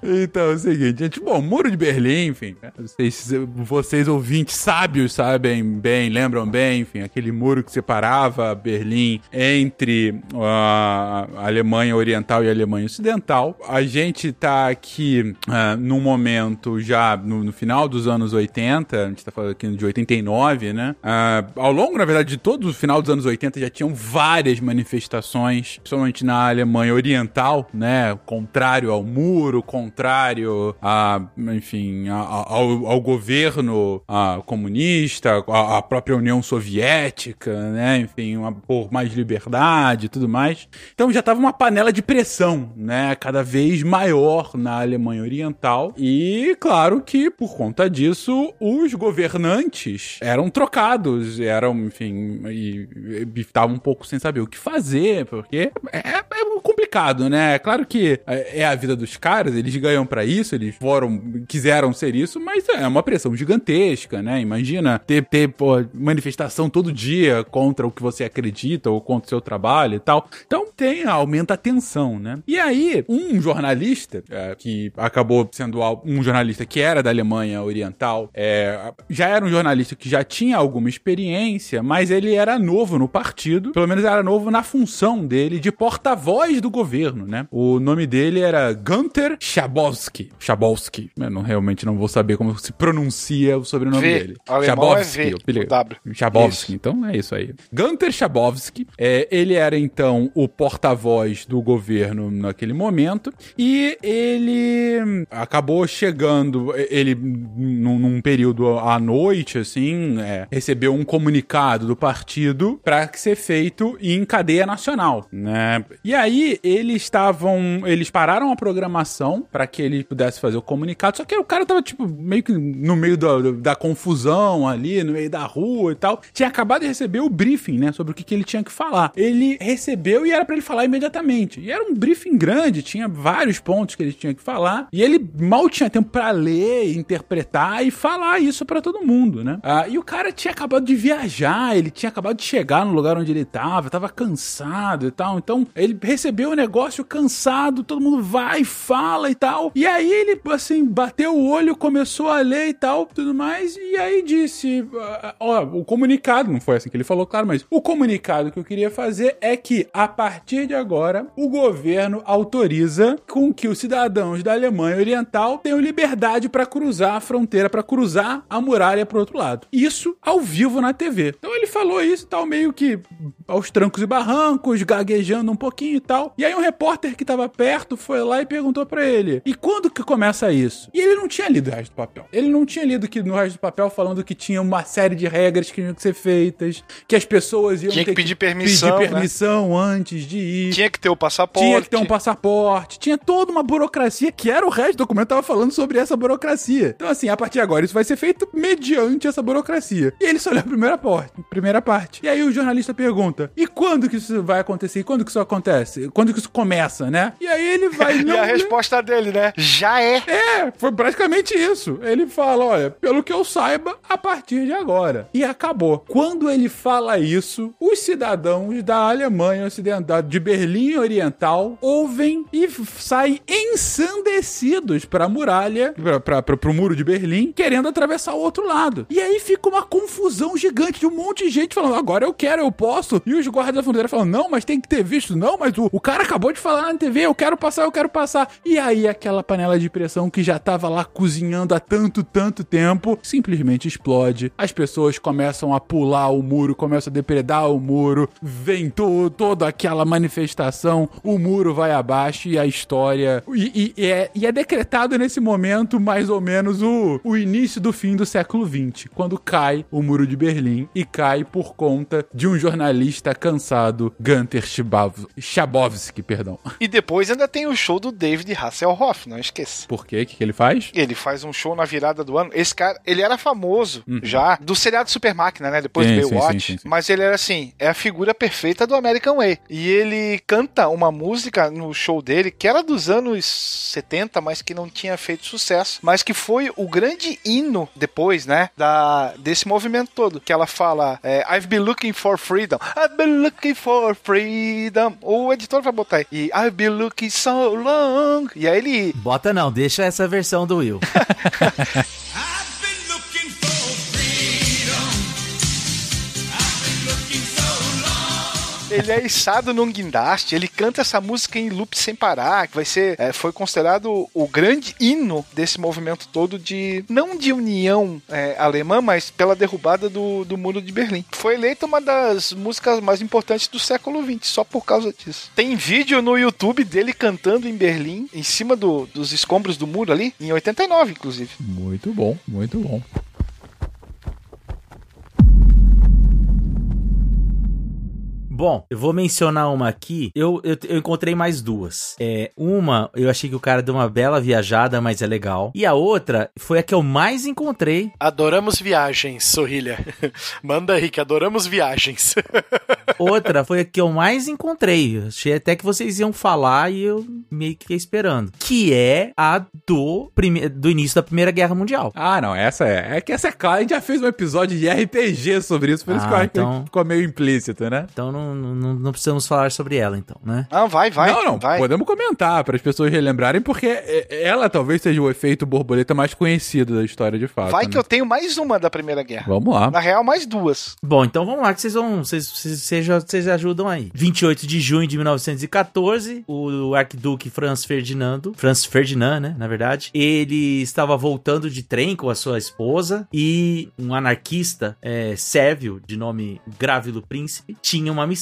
então, é o seguinte, gente, bom, Muro de Berlim, enfim, né? vocês, vocês ouvintes sábios sabem bem, lembram bem, enfim, aquele muro que separava Berlim entre a Alemanha Oriental e a Alemanha Ocidental. A gente tá aqui uh, num momento já no, no final dos anos 80, a gente tá falando aqui de 89, né? Uh, ao longo, na verdade, de todo o final dos anos 80 já tinham várias manifestações, principalmente na Alemanha Oriental, né? Contrário ao muro, contrário a, enfim, a, ao, ao, governo a, comunista, a, a, própria União Soviética, né? Enfim, uma, por mais liberdade e tudo mais. Então já tava uma panela de pressão, né? Cada vez maior na Alemanha Oriental. E claro que por conta disso, os governantes eram trocados, eram, enfim, e estavam um pouco sem saber o que fazer, porque é, é complicado, né? É claro que é, é a vida dos caras, eles ganham para isso, eles foram, quiseram ser isso, mas é uma pressão gigantesca, né? Imagina ter, ter pô, manifestação todo dia contra o que você acredita ou contra o seu trabalho e tal. Então tem, aumenta a tensão, né? E aí, um jornalista, é, que acabou sendo um jornalista que era da Alemanha Oriental, é, já era um jornalista que já tinha alguma experiência, mas ele era novo no partido, pelo menos era novo na função dele de porta-voz do governo, né? O nome dele era Gunter Schabowski. Schabowski. Eu não, realmente não vou saber como se pronuncia o sobrenome v. dele. Schabowski. É v, w. Schabowski. Então é isso aí. Gunter Schabowski. É, ele era então o porta-voz do governo naquele momento e ele acabou chegando, ele num, num período à noite, assim, é, recebeu um comunicado do partido para ser feito em cadeia nacional, né? E aí eles estavam, eles pararam a programação para que ele pudesse fazer o comunicado, só que o cara tava tipo meio que no meio da, da confusão ali, no meio da rua e tal. Tinha acabado de receber o briefing, né, sobre o que, que ele tinha que falar. Ele recebeu e era para ele falar imediatamente. E era um briefing grande, tinha vários pontos que ele tinha que falar, e ele mal tinha tempo para ler, interpretar e falar isso para todo mundo, né? Ah, e o cara tinha acabado de viajar, ele tinha acabado de chegar no lugar onde ele tava, tava cansado e tal. Então, ele recebeu o negócio cansado, todo mundo vai, fala e tal. E aí ele, assim, bateu o olho, começou a ler e tal, tudo mais, e aí disse: Ó, o comunicado, não foi assim que ele falou, claro, mas o comunicado que eu queria fazer é que, a partir de agora, o governo autoriza com que os cidadãos da Alemanha Oriental tenham liberdade para cruzar a fronteira, para cruzar a muralha pro outro lado. Isso ao vivo na TV. Então ele falou isso tal, meio que aos trancos e barrancos, gaguejando um pouquinho e tal. E aí um repórter que tava perto foi lá e perguntou para ele: "E quando que começa isso?" E ele não tinha lido o resto do papel. Ele não tinha lido que no resto do papel falando que tinha uma série de regras que tinham que ser feitas, que as pessoas iam tinha ter que pedir permissão, pedir permissão né? antes de ir. Tinha que ter o passaporte. Tinha que ter um passaporte. Tinha toda uma burocracia que era o resto do documento tava falando sobre essa burocracia. Então assim, a partir de agora isso vai ser feito mediante essa burocracia. E ele só leu a primeira parte, primeira parte. E aí o jornalista pergunta: "E quando que isso vai acontecer? E quando que isso acontece? Quando que isso começa, né?" E aí ele vai E a resposta dele, né? Já é. É, foi praticamente isso. Ele fala: "Olha, pelo que eu saiba, a partir de agora." E acabou. Quando ele fala isso, os cidadãos da Alemanha Ocidental, de Berlim Oriental, ouvem e saem ensandecidos para a muralha, para o muro de Berlim, querendo atravessar o outro lado. E aí fica uma confusão gigante de um monte de gente falando: agora eu quero, eu posso. E os guardas da fronteira falando: não, mas tem que ter visto, não, mas o, O cara acabou de falar na TV, eu quero passar, eu quero passar. E aí aquela panela de que já tava lá cozinhando há tanto, tanto tempo, simplesmente explode. As pessoas começam a pular o muro, começam a depredar o muro, vem to toda aquela manifestação, o muro vai abaixo e a história. E, e- e é, e é decretado nesse momento, mais ou menos, o, o início do fim do século XX, quando cai o muro de Berlim e cai por conta de um jornalista cansado, Gunter Schabowski, perdão. E depois ainda tem o show do David Hasselhoff, não esqueça. Por quê? O que, que ele faz? Ele faz um show na virada do ano. Esse cara, ele era famoso já do seriado Super Máquina, né? Depois Sim, do Baywatch. sim, sim, sim. Mas ele era assim, é a figura perfeita do American Way. E ele canta uma música no show dele que era dos anos 70, mas que não tinha feito sucesso. Mas que foi o grande hino depois, né? Da, desse movimento todo. Que ela fala: é, I've been looking for freedom. I've been looking for freedom. O editor vai botar aí. E I've been looking so long. E aí ele Bota não, deixa essa versão do Will. Ele é içado num guindaste, ele canta essa música em loop sem parar, que vai ser, é, foi considerado o grande hino desse movimento todo de, não de união é, alemã, mas pela derrubada do, do muro de Berlim. Foi eleita uma das músicas mais importantes do século XX, só por causa disso. Tem vídeo no YouTube dele cantando em Berlim, em cima do- dos escombros do muro ali, em 89, inclusive. Muito bom, muito bom. Bom, eu vou mencionar uma aqui. Eu, eu, eu encontrei mais duas. É, uma, eu achei que o cara deu uma bela viajada, mas é legal. E a outra foi a que eu mais encontrei. Adoramos viagens, Sorrilha. Manda aí, que adoramos viagens. Outra foi a que eu mais encontrei. Eu Achei até que vocês iam falar e eu meio que fiquei esperando. Que é a do, prime do início da Primeira Guerra Mundial. Ah, não, essa é. É que essa é clara, a gente já fez um episódio de RPG sobre isso, por isso Ah, que eu acho então- que ficou meio implícito, né? Então não, não, não precisamos falar sobre ela, então, né? Não, vai, vai. não, não, vai. podemos comentar para as pessoas relembrarem, porque é- ela talvez seja o efeito borboleta mais conhecido da história de fato. Vai né? que eu tenho mais uma da Primeira Guerra. Vamos lá. Na real, mais duas. Bom, então vamos lá que vocês vão. Vocês, vocês, vocês ajudam aí. 28 de junho de 1914, o arquiduque Franz Ferdinando, Franz Ferdinand, né, na verdade, ele estava voltando de trem com a sua esposa e um anarquista é, sérvio de nome Grávilo Príncipe tinha uma missão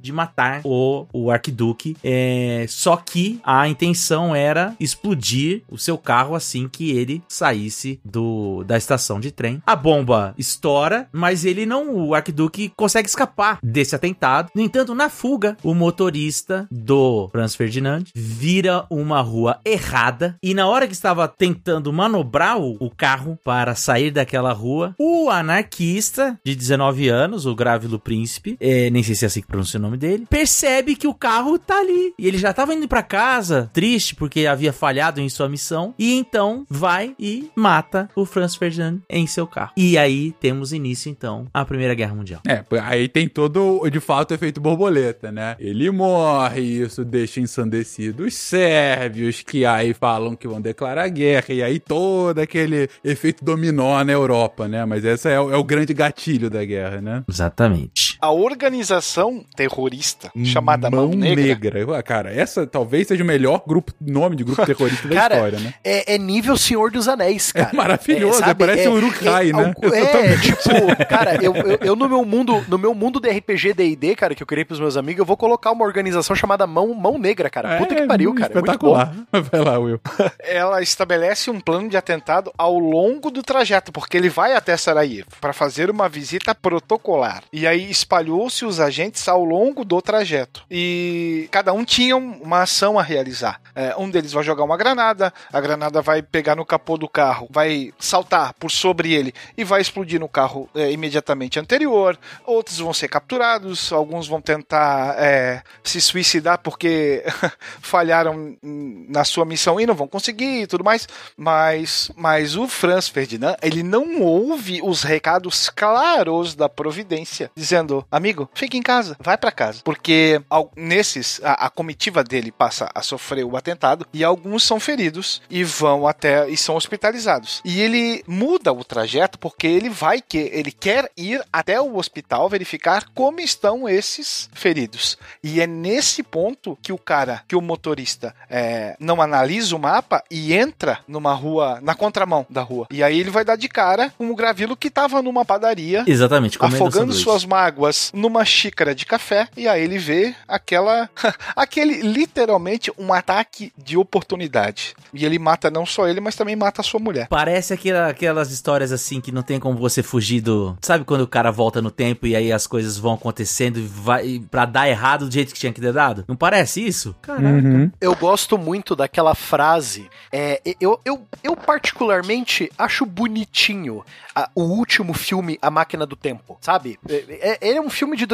de matar o, o arquiduque, é, só que a intenção era explodir o seu carro assim que ele saísse do, da estação de trem. A bomba estoura, mas ele não, o arquiduque consegue escapar desse atentado. No entanto, na fuga, o motorista do Franz Ferdinand vira uma rua errada e na hora que estava tentando manobrar o, o carro para sair daquela rua, o anarquista de 19 anos, o Grávilo Príncipe, é, nem sei se é assim que pronuncia o nome dele, percebe que o carro tá ali. E ele já tava indo pra casa, triste porque havia falhado em sua missão, e então vai e mata o Franz Ferdinand em seu carro. E aí temos início então a Primeira Guerra Mundial. É, aí tem todo, de fato, o efeito borboleta, né? Ele morre, isso deixa ensandecido os sérvios, que aí falam que vão declarar guerra, e aí todo aquele efeito dominó na Europa, né? Mas esse é, o- é o grande gatilho da guerra, né? Exatamente. A organização terrorista chamada Mão, Negra. Ué, Cara, essa talvez seja o melhor grupo, nome de grupo terrorista da Cara, história, né? é, é nível Senhor dos Anéis, cara. É maravilhoso, sabe? parece o Uruk-hai, né? É, é, tipo, cara, eu, eu, eu no meu mundo, no meu mundo de RPG D&D, cara, que eu criei pros meus amigos, eu vou colocar uma organização chamada Mão, Mão Negra, cara. Puta que pariu, cara. É muito bom. É, Espetacular. Vai lá, Will. Ela estabelece um plano de atentado ao longo do trajeto, porque ele vai até Sarajevo para fazer uma visita protocolar. E aí espalhou-se os agentes ao longo do trajeto. E cada um tinha um- uma ação a realizar. É, um deles vai jogar uma granada, a granada vai pegar no capô do carro, vai saltar por sobre ele e vai explodir no carro é, imediatamente anterior. Outros vão ser capturados, alguns vão tentar é, se suicidar porque falharam na sua missão e não vão conseguir e tudo mais. Mas, mas o Franz Ferdinand, ele não ouve os recados claros da providência, dizendo: amigo, fique em casa. Casa, vai pra casa. Porque al- nesses, a, a comitiva dele passa a sofrer o atentado e alguns são feridos e vão até e são hospitalizados. E ele muda o trajeto porque ele vai que ele quer ir até o hospital verificar como estão esses feridos. E é nesse ponto que o cara, que o motorista é, não analisa o mapa e entra numa rua, na contramão da rua. E aí ele vai dar de cara com o Gravilo que tava numa padaria Exatamente, afogando sanduíche. suas mágoas numa xícara de café e aí ele vê aquela aquele literalmente um ataque de oportunidade. E ele mata não só ele, mas também mata a sua mulher. Parece aquela- aquelas histórias assim que não tem como você fugir do. Sabe quando o cara volta no tempo e aí as coisas vão acontecendo e vai para dar errado do jeito que tinha que ter dado? Não parece isso? Caraca. Uhum. Eu gosto muito daquela frase. É, eu, eu, eu particularmente acho bonitinho a- o último filme, A Máquina do Tempo, sabe? É, é- ele é um filme de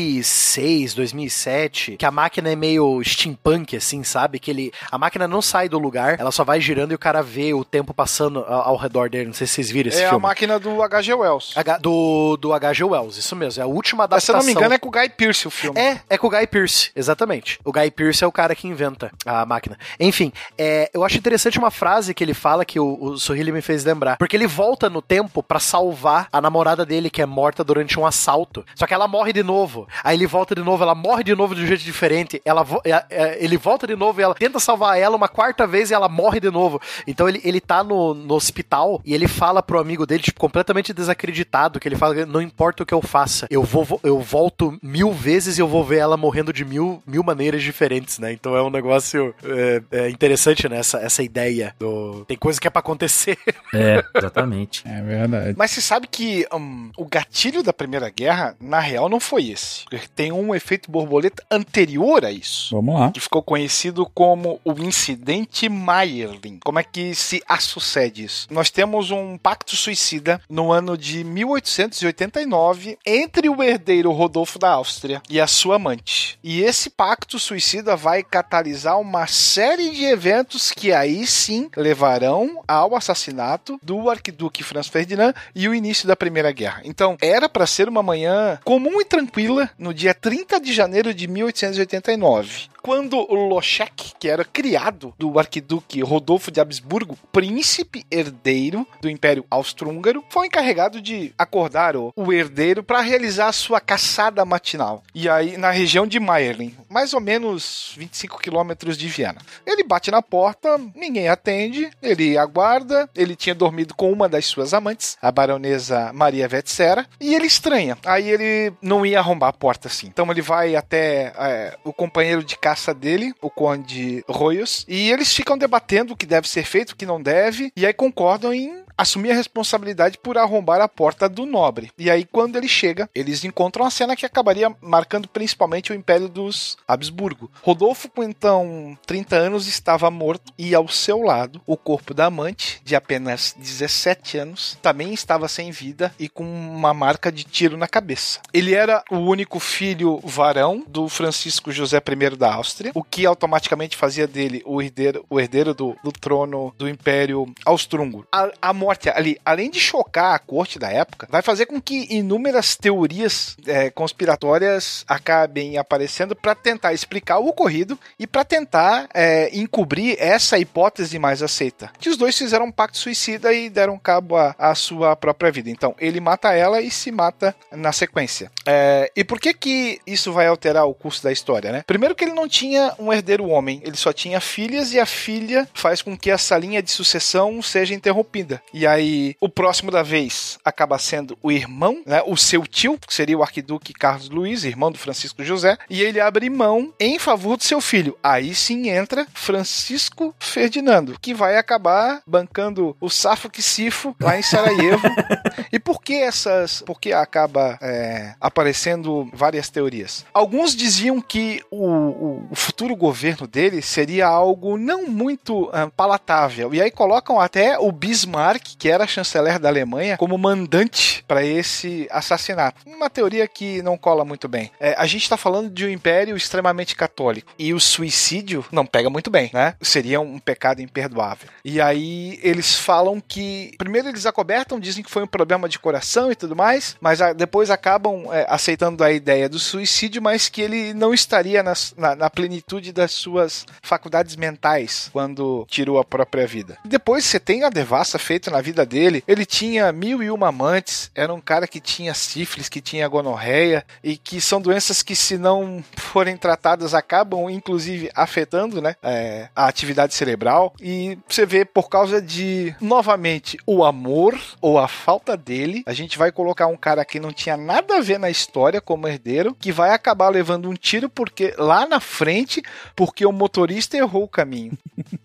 2006, 2007, que a máquina é meio steampunk, assim, sabe? Que ele, a máquina não sai do lugar, ela só vai girando e o cara vê o tempo passando ao, ao redor dele. Não sei se vocês viram esse é a filme. máquina do H.G. Wells. H- do, do H.G. Wells, isso mesmo. É a última Mas, se eu adaptação. não me engano, é com o Guy Pearce o filme. É, é com o Guy Pearce, exatamente. O Guy Pearce é o cara que inventa a máquina. Enfim, é, eu acho interessante uma frase que ele fala que o, o Sorrilli me fez lembrar. Porque ele volta no tempo pra salvar a namorada dele, que é morta durante um assalto. Só que ela morre de novo. Aí ele volta de novo, ela morre de novo de um jeito diferente. Ela é, é, ele volta de novo e ela tenta salvar ela uma quarta vez e ela morre de novo. Então ele, ele tá no, no hospital e ele fala pro amigo dele, tipo, completamente desacreditado, que ele fala, não importa o que eu faça, eu vou vo- eu volto mil vezes e eu vou ver ela morrendo de mil, mil maneiras diferentes, né? Então é um negócio é, é interessante, né? Essa, essa ideia do... Tem coisa que é pra acontecer. É, exatamente. É verdade. Mas você sabe que hum, o gatilho da Primeira Guerra, na real, não foi esse. Tem um efeito borboleta anterior a isso. Vamos lá. Que ficou conhecido como o incidente Mayerling. Como é que se sucede isso? Nós temos um pacto suicida no ano de 1889 entre o herdeiro Rodolfo da Áustria e a sua amante. E esse pacto suicida vai catalisar uma série de eventos que aí sim levarão ao assassinato do arquiduque Franz Ferdinand e o início da Primeira Guerra. Então, era para ser uma manhã comum e tranquila no dia 30 de janeiro de 1889 quando o Loschek, que era criado do arquiduque Rodolfo de Habsburgo, príncipe herdeiro do Império Austro-Húngaro, foi encarregado de acordar o, o herdeiro para realizar a sua caçada matinal. E aí, na região de Mayerling, mais ou menos 25 quilômetros de Viena. Ele bate na porta, ninguém atende, ele aguarda, ele tinha dormido com uma das suas amantes, a baronesa Maria Vetsera, e ele estranha. Aí ele não ia arrombar a porta assim. Então ele vai até é, o companheiro de caça dele, o conde Royos, e eles ficam debatendo o que deve ser feito, o que não deve, e aí concordam em assumir a responsabilidade por arrombar a porta do nobre. E aí, quando ele chega, eles encontram a cena que acabaria marcando principalmente o Império dos Habsburgo. Rodolfo, com então 30 anos, estava morto e ao seu lado, o corpo da amante, de apenas 17 anos, também estava sem vida e com uma marca de tiro na cabeça. Ele era o único filho varão do Francisco José I da Áustria, o que automaticamente fazia dele o herdeiro, o herdeiro do, do trono do Império Austro-Húngaro. A, a morte ali, além de chocar a corte da época, vai fazer com que inúmeras teorias é, conspiratórias acabem aparecendo para tentar explicar o ocorrido e para tentar é, encobrir essa hipótese mais aceita. Que os dois fizeram um pacto suicida e deram cabo à sua própria vida. Então, ele mata ela e se mata na sequência. É, e por que que isso vai alterar o curso da história, né? Primeiro que ele não tinha um herdeiro homem, ele só tinha filhas e a filha faz com que essa linha de sucessão seja interrompida. E aí, o próximo da vez acaba sendo o irmão, né? O seu tio, que seria o arquiduque Carlos Luiz, irmão do Francisco José, e ele abre mão em favor do seu filho. Aí sim entra Francisco Ferdinando, que vai acabar bancando o Safo que Sifo lá em Sarajevo. e por que essas. Por que acaba é, aparecendo várias teorias? Alguns diziam que o, o- futuro governo dele seria algo não muito ah, palatável. E aí colocam até o Bismarck Bismarck, que era chanceler da Alemanha, como mandante para esse assassinato. Uma teoria que não cola muito bem. É, a gente está falando de um império extremamente católico e o suicídio não pega muito bem, né? Seria um pecado imperdoável. E aí eles falam que primeiro eles acobertam, dizem que foi um problema de coração e tudo mais, mas a- depois acabam é, aceitando a ideia do suicídio, mas que ele não estaria nas- na, na plenitude das suas faculdades mentais quando tirou a própria vida. Depois você tem a devassa feita na vida dele. Ele tinha mil e uma amantes, era um cara que tinha sífilis, que tinha gonorreia e que são doenças que se não forem tratadas acabam inclusive afetando, né, é, a atividade cerebral e você vê por causa de novamente o amor ou a falta dele, a gente vai colocar um cara que não tinha nada a ver na história como herdeiro, que vai acabar levando um tiro porque lá na frente, porque o motorista errou o caminho.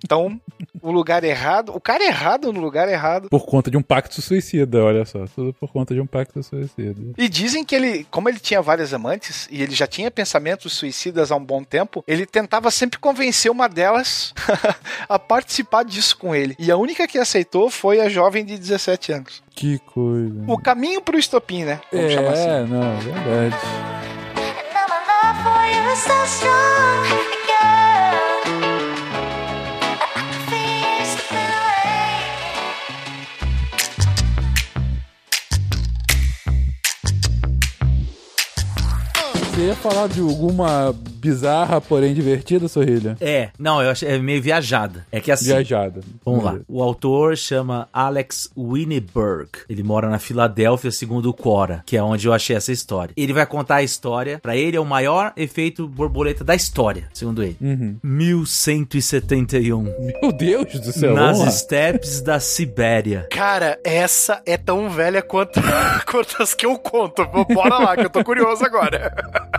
Então, o lugar errado, o cara errado no lugar errado. Por conta de um pacto suicida, olha só. Tudo por conta de um pacto suicida. E dizem que ele, como ele tinha várias amantes e ele já tinha pensamentos suicidas há um bom tempo, ele tentava sempre convencer uma delas a participar disso com ele. E a única que aceitou foi a jovem de 17 anos. Que coisa. O caminho pro estopim, né? Vamos chamar assim. É, não, é verdade. Ia falar de alguma bizarra, porém divertida, Sorrilha? É, não, eu acho é meio viajada. É que assim. Viajada. Vamos lá. O autor chama Alex Winneberg. Ele mora na Filadélfia, segundo o Quora, que é onde eu achei essa história. Ele vai contar a história. Pra ele é o maior efeito borboleta da história, segundo ele. Uhum. 1171. Meu Deus do céu. nas lá. steppes da Sibéria. Cara, essa é tão velha quanto, quanto as que eu conto. Bora lá, que eu tô curioso agora.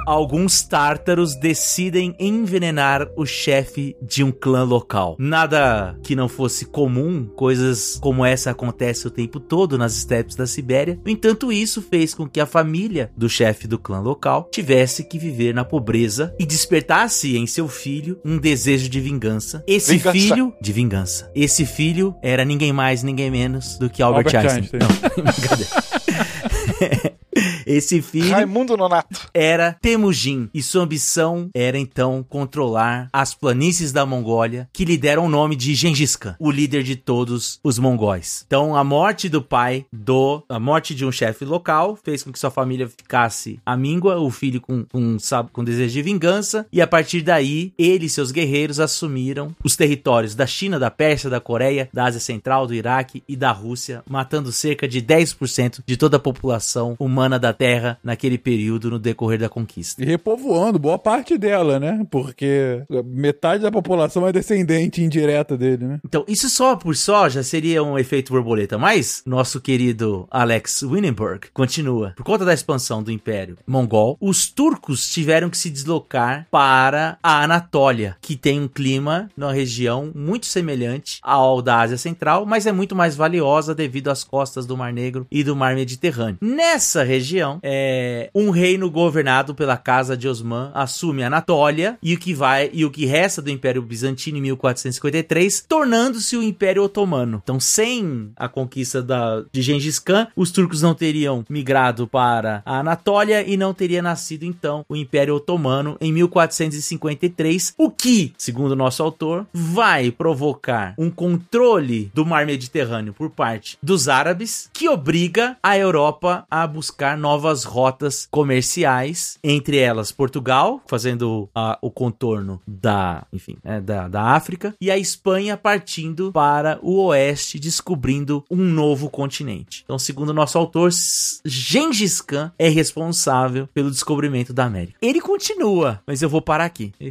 Alguns tártaros decidem envenenar o chefe de um clã local. Nada que não fosse comum, coisas como essa acontecem o tempo todo nas steppes da Sibéria. No entanto, isso fez com que a família do chefe do clã local tivesse que viver na pobreza e despertasse em seu filho um desejo de vingança. Esse Vingança. filho de vingança. Esse filho era ninguém mais, ninguém menos do que Albert, Albert Einstein. Einstein. Não, brincadeira. Esse filho Raimundo Nonato. era Temujin e sua ambição era então controlar as planícies da Mongólia que lhe deram o nome de Gengis Khan, o líder de todos os mongóis. Então a morte do pai do a morte de um chefe local fez com que sua família ficasse amíngua, o filho com, com, sabe, com desejo de vingança e a partir daí ele e seus guerreiros assumiram os territórios da China, da Pérsia, da Coreia, da Ásia Central, do Iraque e da Rússia, matando cerca de 10% de toda a população humana da Terra naquele período no decorrer da conquista. E repovoando boa parte dela, né? Porque metade da população é descendente indireta dele, né? Então, isso só por só já seria um efeito borboleta, mas nosso querido Alex Winenberg continua. Por conta da expansão do Império Mongol, os turcos tiveram que se deslocar para a Anatólia, que tem um clima na região muito semelhante ao da Ásia Central, mas é muito mais valiosa devido às costas do Mar Negro e do Mar Mediterrâneo. Nessa região, é, um reino governado pela casa de Osman assume a Anatólia e o que vai e o que resta do Império Bizantino em 1453, tornando-se o Império Otomano. Então, sem a conquista da, de Gengis Khan, os turcos não teriam migrado para a Anatólia e não teria nascido então o Império Otomano em 1453, o que, segundo o nosso autor, vai provocar um controle do Mar Mediterrâneo por parte dos árabes, que obriga a Europa a buscar novas rotas comerciais, entre elas Portugal, fazendo ah, o contorno da, enfim, é, da, da África, e a Espanha partindo para o oeste, descobrindo um novo continente. Então, segundo o nosso autor, Gengis Khan é responsável pelo descobrimento da América. Ele continua, mas eu vou parar aqui.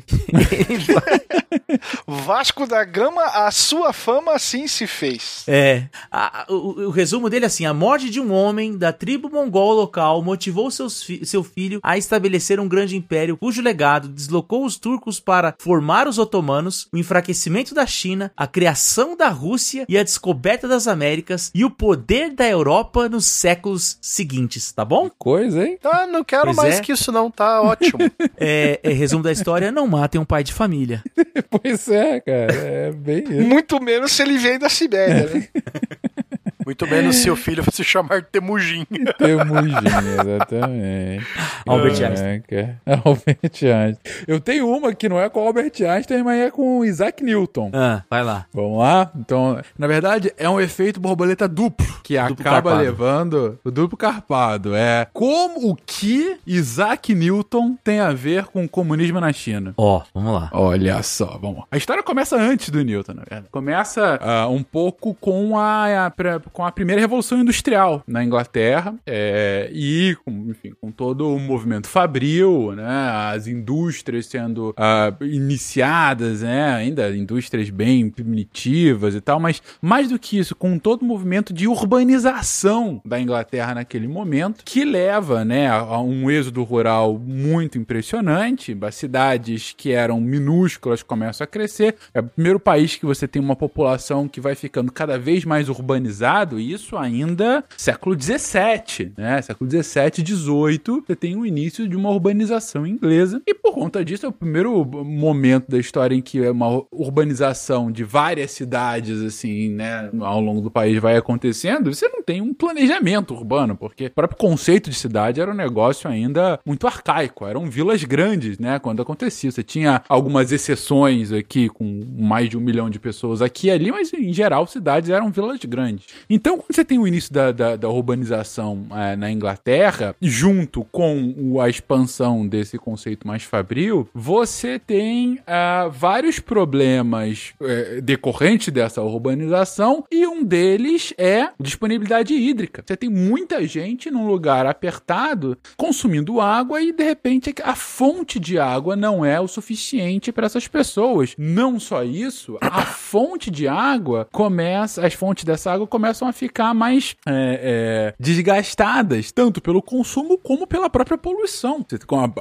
Vasco da Gama, a sua fama assim se fez. É. a- o, o resumo dele é assim: a morte de um homem da tribo mongol local motivou seus fi- seu filho a estabelecer um grande império cujo legado deslocou os turcos para formar os otomanos, o enfraquecimento da China, a criação da Rússia e a descoberta das Américas e o poder da Europa nos séculos seguintes, tá bom? Coisa, hein? Ah, não quero Pois mais é. que isso não, tá ótimo. É, é, resumo da história: não matem um pai de família. Pois é, cara. É bem isso. Muito menos se ele vem da Sibéria, né? Muito menos se o filho se chamar Temujin. Temujin, exatamente. Albert Einstein. Caraca. Albert Einstein. Eu tenho uma que não é com Albert Einstein, mas é com Isaac Newton. Ah, vai lá. Vamos lá? Então, na verdade, é um efeito borboleta duplo, que Duplo acaba carpado. levando o duplo carpado. É como o que Isaac Newton tem a ver com o comunismo na China. Ó, vamos lá. Olha só, vamos lá. A história começa antes do Newton, na verdade. Começa ah, um pouco com a, a com a primeira revolução industrial na Inglaterra é, e, com, enfim, com todo o movimento fabril, né, as indústrias sendo ah, iniciadas, né, ainda indústrias bem primitivas e tal, mas mais do que isso, com todo o movimento de urbanização da Inglaterra naquele momento, que leva, né, a um êxodo rural muito impressionante, as cidades que eram minúsculas começam a crescer. É o primeiro país que você tem uma população que vai ficando cada vez mais urbanizado, isso ainda século XVII, né? Século XVII, XVIII, você tem o início de uma urbanização inglesa, e por conta disso é o primeiro momento da história em que é uma urbanização de várias cidades, assim, né, ao longo do país vai acontecendo, você não tem um planejamento urbano, porque o próprio conceito de cidade era um negócio ainda muito arcaico, eram vilas grandes, né, quando acontecia. Você tinha algumas exceções aqui, com mais de um milhão de pessoas aqui e ali, mas em geral cidades eram vilas grandes. Então, quando você tem o início da, da, da urbanização eh, na Inglaterra, junto com o- a expansão desse conceito mais fabril, você tem ah, vários problemas eh, decorrentes dessa urbanização e um deles é disponibilidade hídrica. Você tem muita gente num lugar apertado consumindo água e de repente a fonte de água não é o suficiente para essas pessoas. Não só isso, a fonte de água começa, as fontes dessa água começam a ficar mais é, é, desgastadas, tanto pelo consumo como pela própria poluição.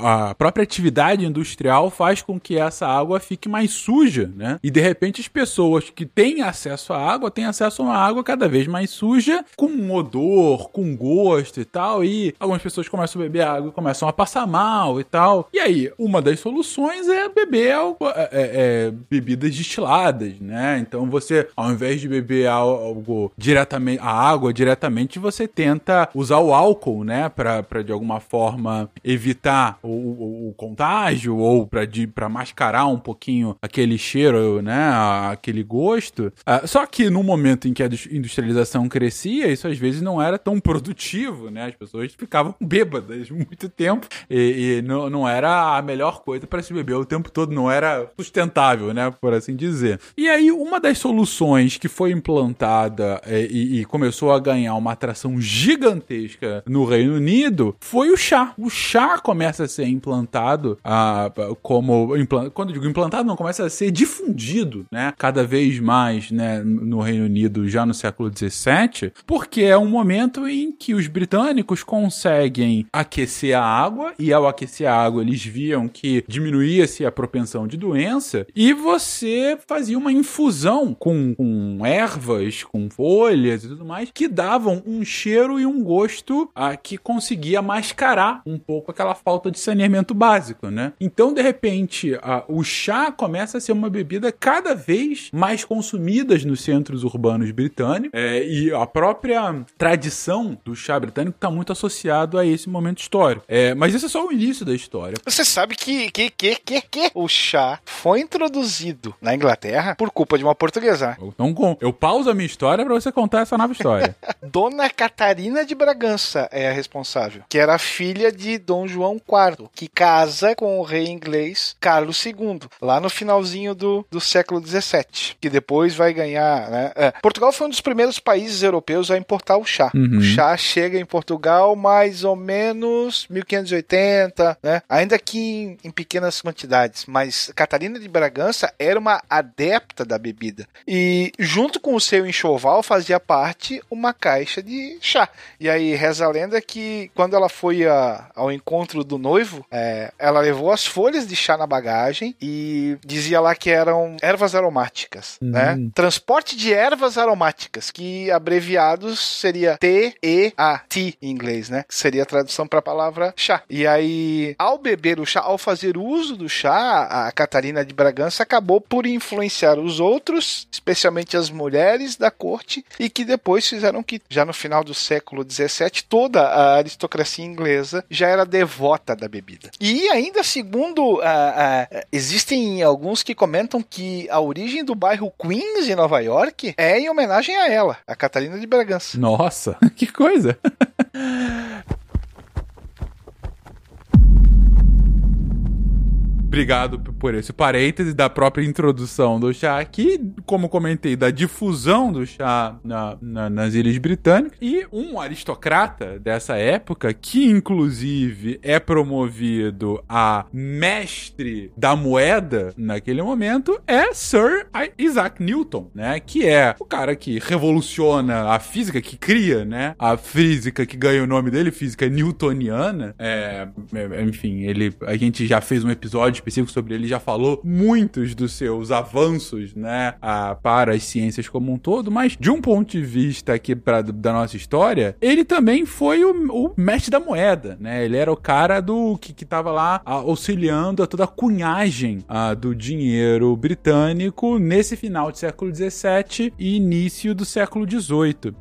A, a própria atividade industrial faz com que essa água fique mais suja, né? E de repente as pessoas que têm acesso à água têm acesso a uma água cada vez mais suja, com um odor, com gosto e tal. E algumas pessoas começam a beber água e começam a passar mal e tal. E aí, uma das soluções é beber é- é- é, bebidas destiladas, né? Então você, ao invés de beber al- algo diretamente, a água diretamente, você tenta usar o álcool, né? Pra de alguma forma evitar o, o- o contágio ou pra mascarar um pouquinho aquele cheiro, né? Aquele gosto. Ah, só que no momento em que a dus- industrialização crescia, isso às vezes não era tão produtivo, né? As pessoas ficavam bêbadas muito tempo e, e não, não era a melhor coisa para se beber o tempo todo, não era sustentável, né? Por assim dizer. E aí, uma das soluções que foi implantada eh, e, começou a ganhar uma atração gigantesca no Reino Unido foi o chá. O chá começa a ser implantado ah, como. Quando eu digo implantado, não, começa a ser difundido, né? Cada vez mais, né? No Reino Unido já no século XVII, porque é um momento em que os britânicos conseguem aquecer a água, e ao aquecer a água eles viam que diminuía-se a propensão de doença, e você fazia uma infusão com, com ervas, com folhas e tudo mais, que davam um cheiro e um gosto ah, que conseguia mascarar um pouco aquela falta de saneamento básico, né? Então, de repente, ah, o chá começa a ser uma bebida cada vez mais consumida nos centros urbanos britânicos, é, e a própria tradição do chá britânico está muito associado a esse momento histórico. É, mas esse é só o início da história. Você sabe que, que, que, que, que o chá foi introduzido na Inglaterra por culpa de uma portuguesa. Então, eu pauso a minha história para você contar essa nova história. Dona Catarina de Bragança é a responsável, que era filha de Dom João IV, que casa com o rei inglês Carlos II, lá no finalzinho do, do século XVII, que depois vai ganhar. Né? É, Portugal foi um dos primeiros países europeus a importar o chá. Uhum. O chá chega em Portugal mais ou menos 1580, né? ainda que em, em pequenas quantidades, mas Catarina de Bragança era uma adepta da bebida. E junto com o seu enxoval fazia parte uma caixa de chá. E aí reza a lenda que quando ela foi a- ao encontro do noivo, é, ela levou as folhas de chá na bagagem e dizia lá que eram ervas aromáticas, né? Transporte de ervas aromáticas, que abreviados seria T-E-A-T em inglês, né? Que seria a tradução para a palavra chá. E aí, ao beber o chá, ao fazer uso do chá, a Catarina de Bragança acabou por influenciar os outros, especialmente as mulheres da corte, e que depois fizeram que, já no final do século XVII, toda a aristocracia inglesa já era devota da bebida. E ainda segundo, ah, ah, existem alguns que comentam que a origem do bairro Queens em Nova York é em homenagem a ela, a Catarina de Bragança. Nossa, que coisa. Obrigado por esse parêntese da própria introdução do chá aqui, como comentei, da difusão do chá na- na- nas Ilhas Britânicas. E um aristocrata dessa época, que inclusive é promovido a mestre da moeda naquele momento, é Sir Isaac Newton, né? Que é o cara que revoluciona a física, que cria, né? A física que ganha o nome dele, física newtoniana. É, é, enfim, ele, a gente já fez um episódio específico sobre ele, já falou muitos dos seus avanços, né? a- para as ciências como um todo, mas de um ponto de vista aqui pra, da nossa história, ele também foi o, o mestre da moeda, né? Ele era o cara do que, que tava lá ah, auxiliando a toda a cunhagem ah, do dinheiro britânico nesse final do século XVII e início do século XVIII.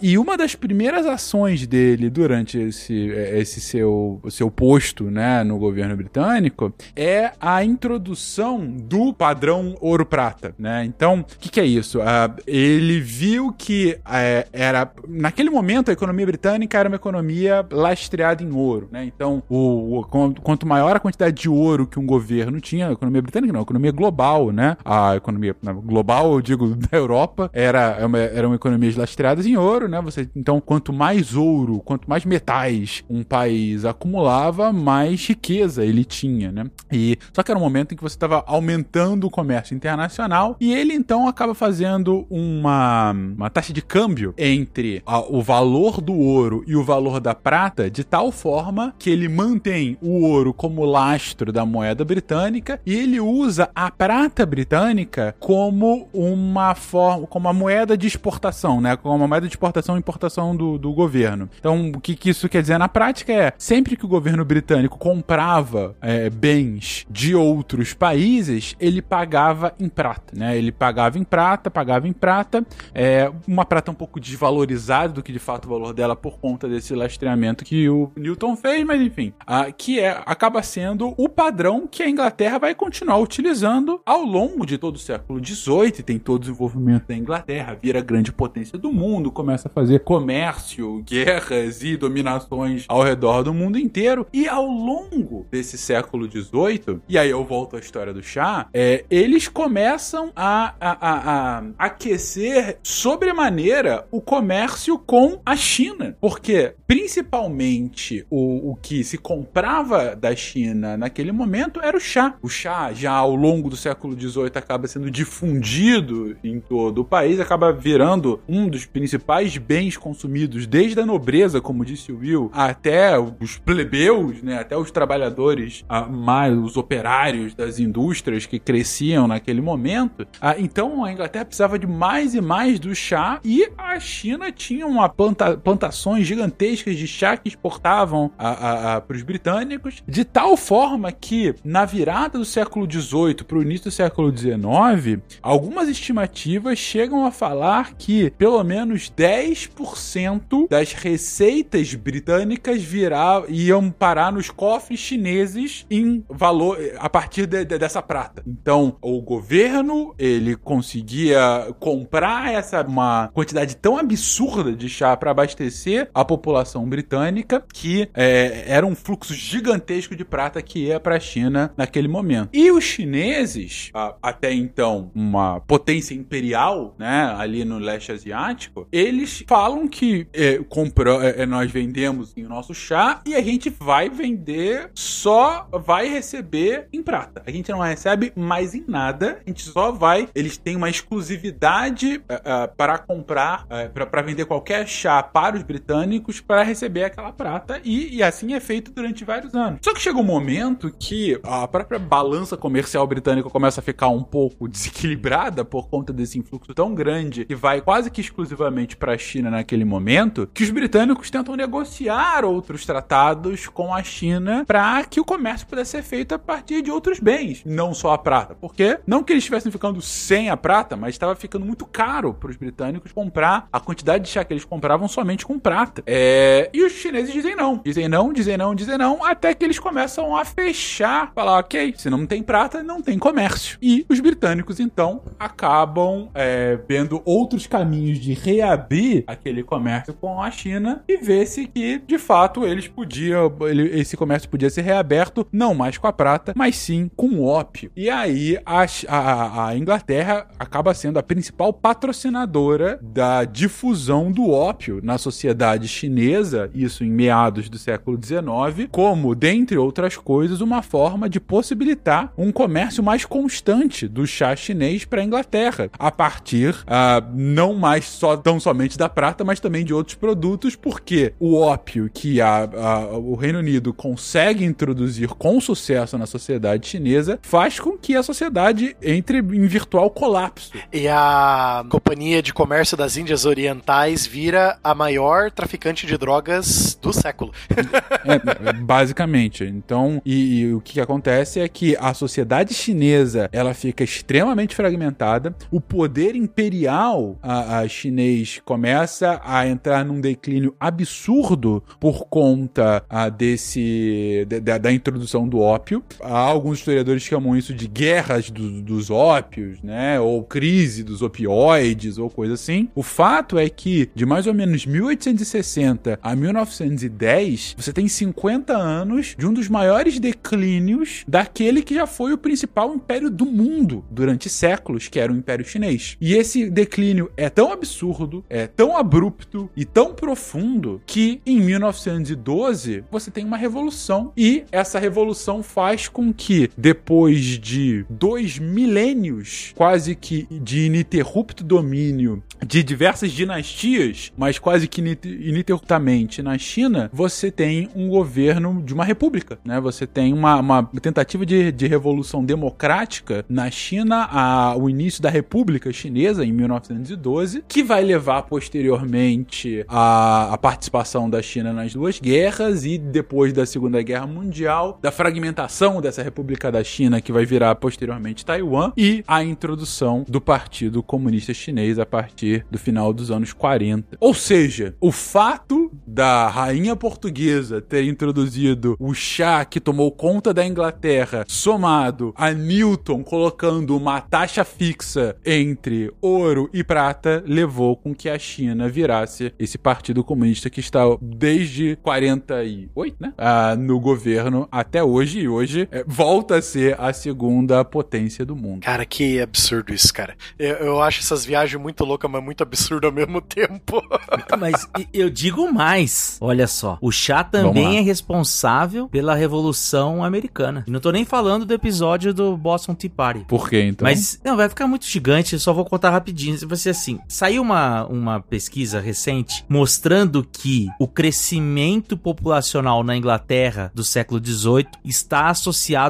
E uma das primeiras ações dele durante esse, eh, esse seu, seu posto né, no governo britânico é a introdução do padrão ouro-prata. Né? Então, o que, que é isso? Ah, ele viu que eh, era. Naquele momento, a economia britânica era uma economia lastreada em ouro. Né? Então, o, o- quan- quanto maior a quantidade de ouro que um governo tinha, a economia britânica não, a economia global, né? A economia global, eu digo, da Europa, era, é uma, eram economias lastreadas em ouro, né? Você, então, quanto mais ouro, quanto mais metais um país acumulava, mais riqueza ele tinha, né? E, só que era um momento em que você estava aumentando o comércio internacional e ele, então, acaba fazendo uma, uma taxa de câmbio entre a- o valor do ouro e o valor da prata de tal forma que ele mantém o ouro como lastro da moeda britânica e ele usa a prata britânica como uma forma, como a moeda de exportação, né? Como uma moeda de exportação e importação do, do governo. Então, o que, que isso quer dizer na prática é sempre que o governo britânico comprava é, bens de outros países, ele pagava em prata, né? Ele pagava em prata, pagava em prata, é, uma prata um pouco desvalorizada do que de fato o valor dela por conta desse lastreamento que o Newton fez, mas enfim, ah, que é acaba sendo o padrão que a Inglaterra vai continuar utilizando ao longo de todo o século XVIII, tem todo o desenvolvimento da Inglaterra, vira grande potência do mundo, começa a fazer comércio, guerras e dominações ao redor do mundo inteiro, e ao longo desse século XVIII, e aí eu volto à história do chá, é, eles começam a, a, a, a aquecer sobremaneira o comércio com a China, porque principalmente o, o que se comprava da China naquele momento era o chá. O chá, já ao longo do século XVIII, acaba sendo difundido em todo o país, acaba virando um dos principais bens consumidos, desde a nobreza, como disse o Will, até os plebeus, né, até os trabalhadores, ah, mais os operários das indústrias que cresciam naquele momento. Ah, então a Inglaterra precisava de mais e mais do chá e a China tinha uma planta, plantações gigantescas de chá que exportavam para os britânicos, de tal forma que na virada do século XVIII para o início do século XIX, algumas estimativas chegam a falar que pelo menos 10% das receitas britânicas virar, iam parar nos cofres chineses em valor a partir de- de- dessa prata. Então, o governo ele conseguia comprar essa uma quantidade tão absurda de chá para abastecer a população britânica que é, era um fluxo gigantesco de prata que ia para a China naquele momento. E os chineses, a- até então uma potência imperial, né, ali no leste asiático, eles falam que é, compra- é, é, nós vendemos em nosso chá e a gente vai vender só vai receber em prata. A gente não recebe mais em nada, a gente só vai. Eles têm uma exclusividade é, é, para comprar, é, para para vender qualquer chá para os britânicos para receber aquela prata e, e assim é feito durante vários anos. Só que chega um momento que a própria balança comercial britânica começa a ficar um pouco desequilibrada por conta desse influxo tão grande que vai quase que exclusivamente para a China naquele momento, que os britânicos tentam negociar outros tratados com a China para que o comércio pudesse ser feito partir de outros bens, não só a prata. Porque não que eles estivessem ficando sem a prata, mas estava ficando muito caro para os britânicos comprar a quantidade de chá que eles compravam somente com prata. É, E os chineses dizem não, dizem não, dizem não, dizem não, até que eles começam a fechar, falar, ok, se não tem prata, não tem comércio. E os britânicos, então, acabam é, vendo outros caminhos de reabrir aquele comércio com a China e ver-se que, de fato, eles podiam, ele- esse comércio podia ser reaberto, não mais com a prata, mas sim com ópio. E aí a, a- a Inglaterra acaba sendo a principal patrocinadora da difusão do ópio na sociedade chinesa, isso em meados do século XIX, como, dentre outras coisas, uma forma de possibilitar um comércio mais constante do chá chinês para a Inglaterra, a partir ah, não mais só tão somente da prata, mas também de outros produtos, porque o ópio que a- a- o Reino Unido consegue introduzir com sucesso na sociedade chinesa faz com que a sociedade entre em virtual colapso. E a Companhia de Comércio das Índias Orientais vira a maior traficante de drogas do século. É, basicamente. Então, e, e o que acontece é que a sociedade chinesa ela fica extremamente fragmentada. O poder imperial a, a chinês começa a entrar num declínio absurdo por conta a, desse de- da, da introdução do ópio. Há alguns historiadores que chamam isso de guerras do- dos ópios, né? Ou crise dos opioides ou coisa assim. O fato é que de mais ou menos 1860 a 1910, você tem 50 anos de um dos maiores declínios daquele que já foi o principal império do mundo durante séculos, que era o Império Chinês. E esse declínio é tão absurdo, é tão abrupto e tão profundo que em 1912 você tem uma revolução e essa revolução faz com que depois de dois milênios quase que de ininterrupto domínio de diversas dinastias, mas quase que ininterruptamente na China, você tem um governo de uma república, né? Você tem uma, uma tentativa de, de revolução democrática na China, a, o início da República Chinesa em 1912, que vai levar posteriormente a, a participação da China nas duas guerras e depois da Segunda Guerra Mundial, da fragmentação dessa República da China que vai virar posteriormente Taiwan e a introdução do Partido Comunista Chinês a partir do final dos anos 40. Ou seja, o fato da rainha portuguesa ter introduzido o chá que tomou conta da Inglaterra, somado a Newton colocando uma taxa fixa entre ouro e prata, levou com que a China virasse esse partido comunista que está desde 48, né? Ah, no governo até hoje e hoje é, volta a ser a segunda potência do mundo. Cara, que absurdo isso, cara. Eu, eu acho essas viagens muito loucas, mas muito absurdo ao mesmo tempo. Mas eu digo mais. Olha só. O chá também é responsável pela Revolução Americana. E não tô nem falando do episódio do Boston Tea Party. Por quê, então? Mas, não, vai ficar muito gigante, eu só vou contar rapidinho. Vai ser assim: saiu uma, uma pesquisa recente mostrando que o crescimento populacional na Inglaterra do século XVIII está associado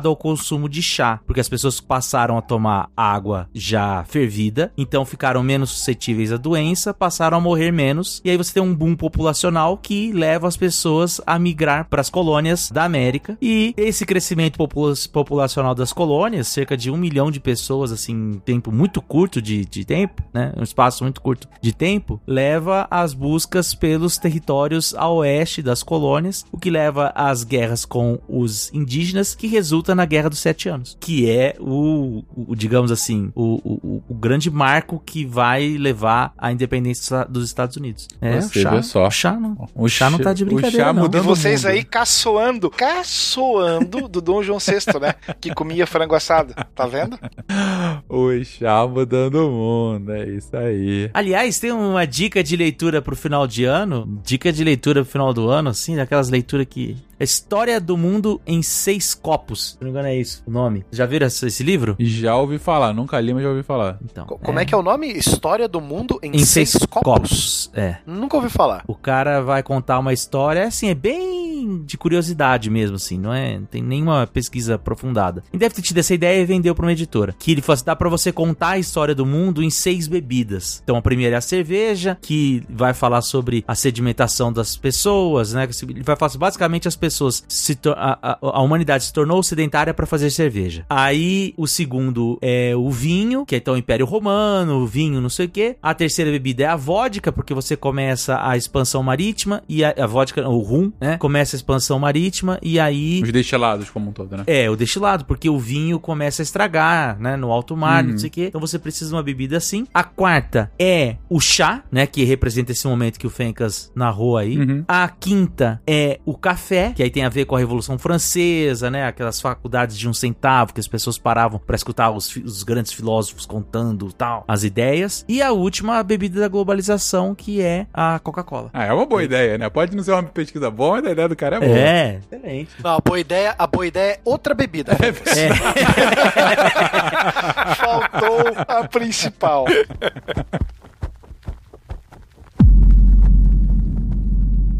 ao consumo de chá, porque as pessoas passaram a tomar água já fervida, então ficaram menos suscetíveis à doença, passaram a morrer menos, e aí você tem um boom populacional que leva as pessoas a migrar para as colônias da América. E esse crescimento popula- populacional das colônias, cerca de um milhão de pessoas, assim, em tempo muito curto de, de tempo, né? Um espaço muito curto de tempo, leva às buscas pelos territórios a oeste das colônias, o que leva às guerras com os indígenas, que resulta na Guerra dos Sete Anos, que é o, o- digamos assim, o, o- o grande marco que vai levar à independência dos Estados Unidos. É, Você o chá, vê só. o chá não. O O chá não tá de o brincadeira, chá não. E mudando vocês mundo. aí caçoando, caçoando do Dom João VI, né? Que comia frango assado. Tá vendo? O chá mudando o mundo, é isso aí. Aliás, tem uma dica de leitura pro final de ano. Dica de leitura pro final do ano, assim, daquelas leituras que. História do Mundo em Seis Copos. Se não me engano, é isso o nome. Já viram esse, esse livro? Já ouvi falar, nunca li, mas já ouvi falar. Então. Co- Como é. que é o nome? História do Mundo em, Em seis, copos. copos. É. Nunca ouvi falar. O cara vai contar uma história, assim, é bem de curiosidade mesmo, assim, não é? Não tem nenhuma pesquisa aprofundada. E deve ter tido essa ideia e vendeu pra uma editora. Que ele falou assim: dá pra você contar a história do mundo em seis bebidas. Então a primeira é a cerveja, que vai falar sobre a sedimentação das pessoas, né? Ele vai falar assim, basicamente as pessoas se tor- a, a, a humanidade se tornou sedentária pra fazer cerveja. Aí o segundo é o vinho, que é então o Império Romano, o vinho, não sei o quê. A terceira bebida é a vodka, porque você começa a expansão marítima e a, a vodka, o rum, né? Começa a expansão marítima e aí Os destilados como um todo, né? é, o destilado, porque o vinho começa a estragar, né, no alto mar, Uhum. não sei o quê. Então você precisa de uma bebida assim. A quarta é o chá, né, que representa esse momento que o Fencas narrou aí. Uhum. A quinta é o café, que aí tem a ver com a Revolução Francesa, né, aquelas faculdades de um centavo que as pessoas paravam pra escutar os, os grandes filósofos contando tal, as ideias. E a última, a bebida da globalização, que é a Coca-Cola. Ah, é uma boa ideia, né? Pode não ser uma pesquisa boa, mas a ideia do cara é boa. É, excelente. Não, a boa ideia, a boa ideia é outra bebida. É. Faltou a principal.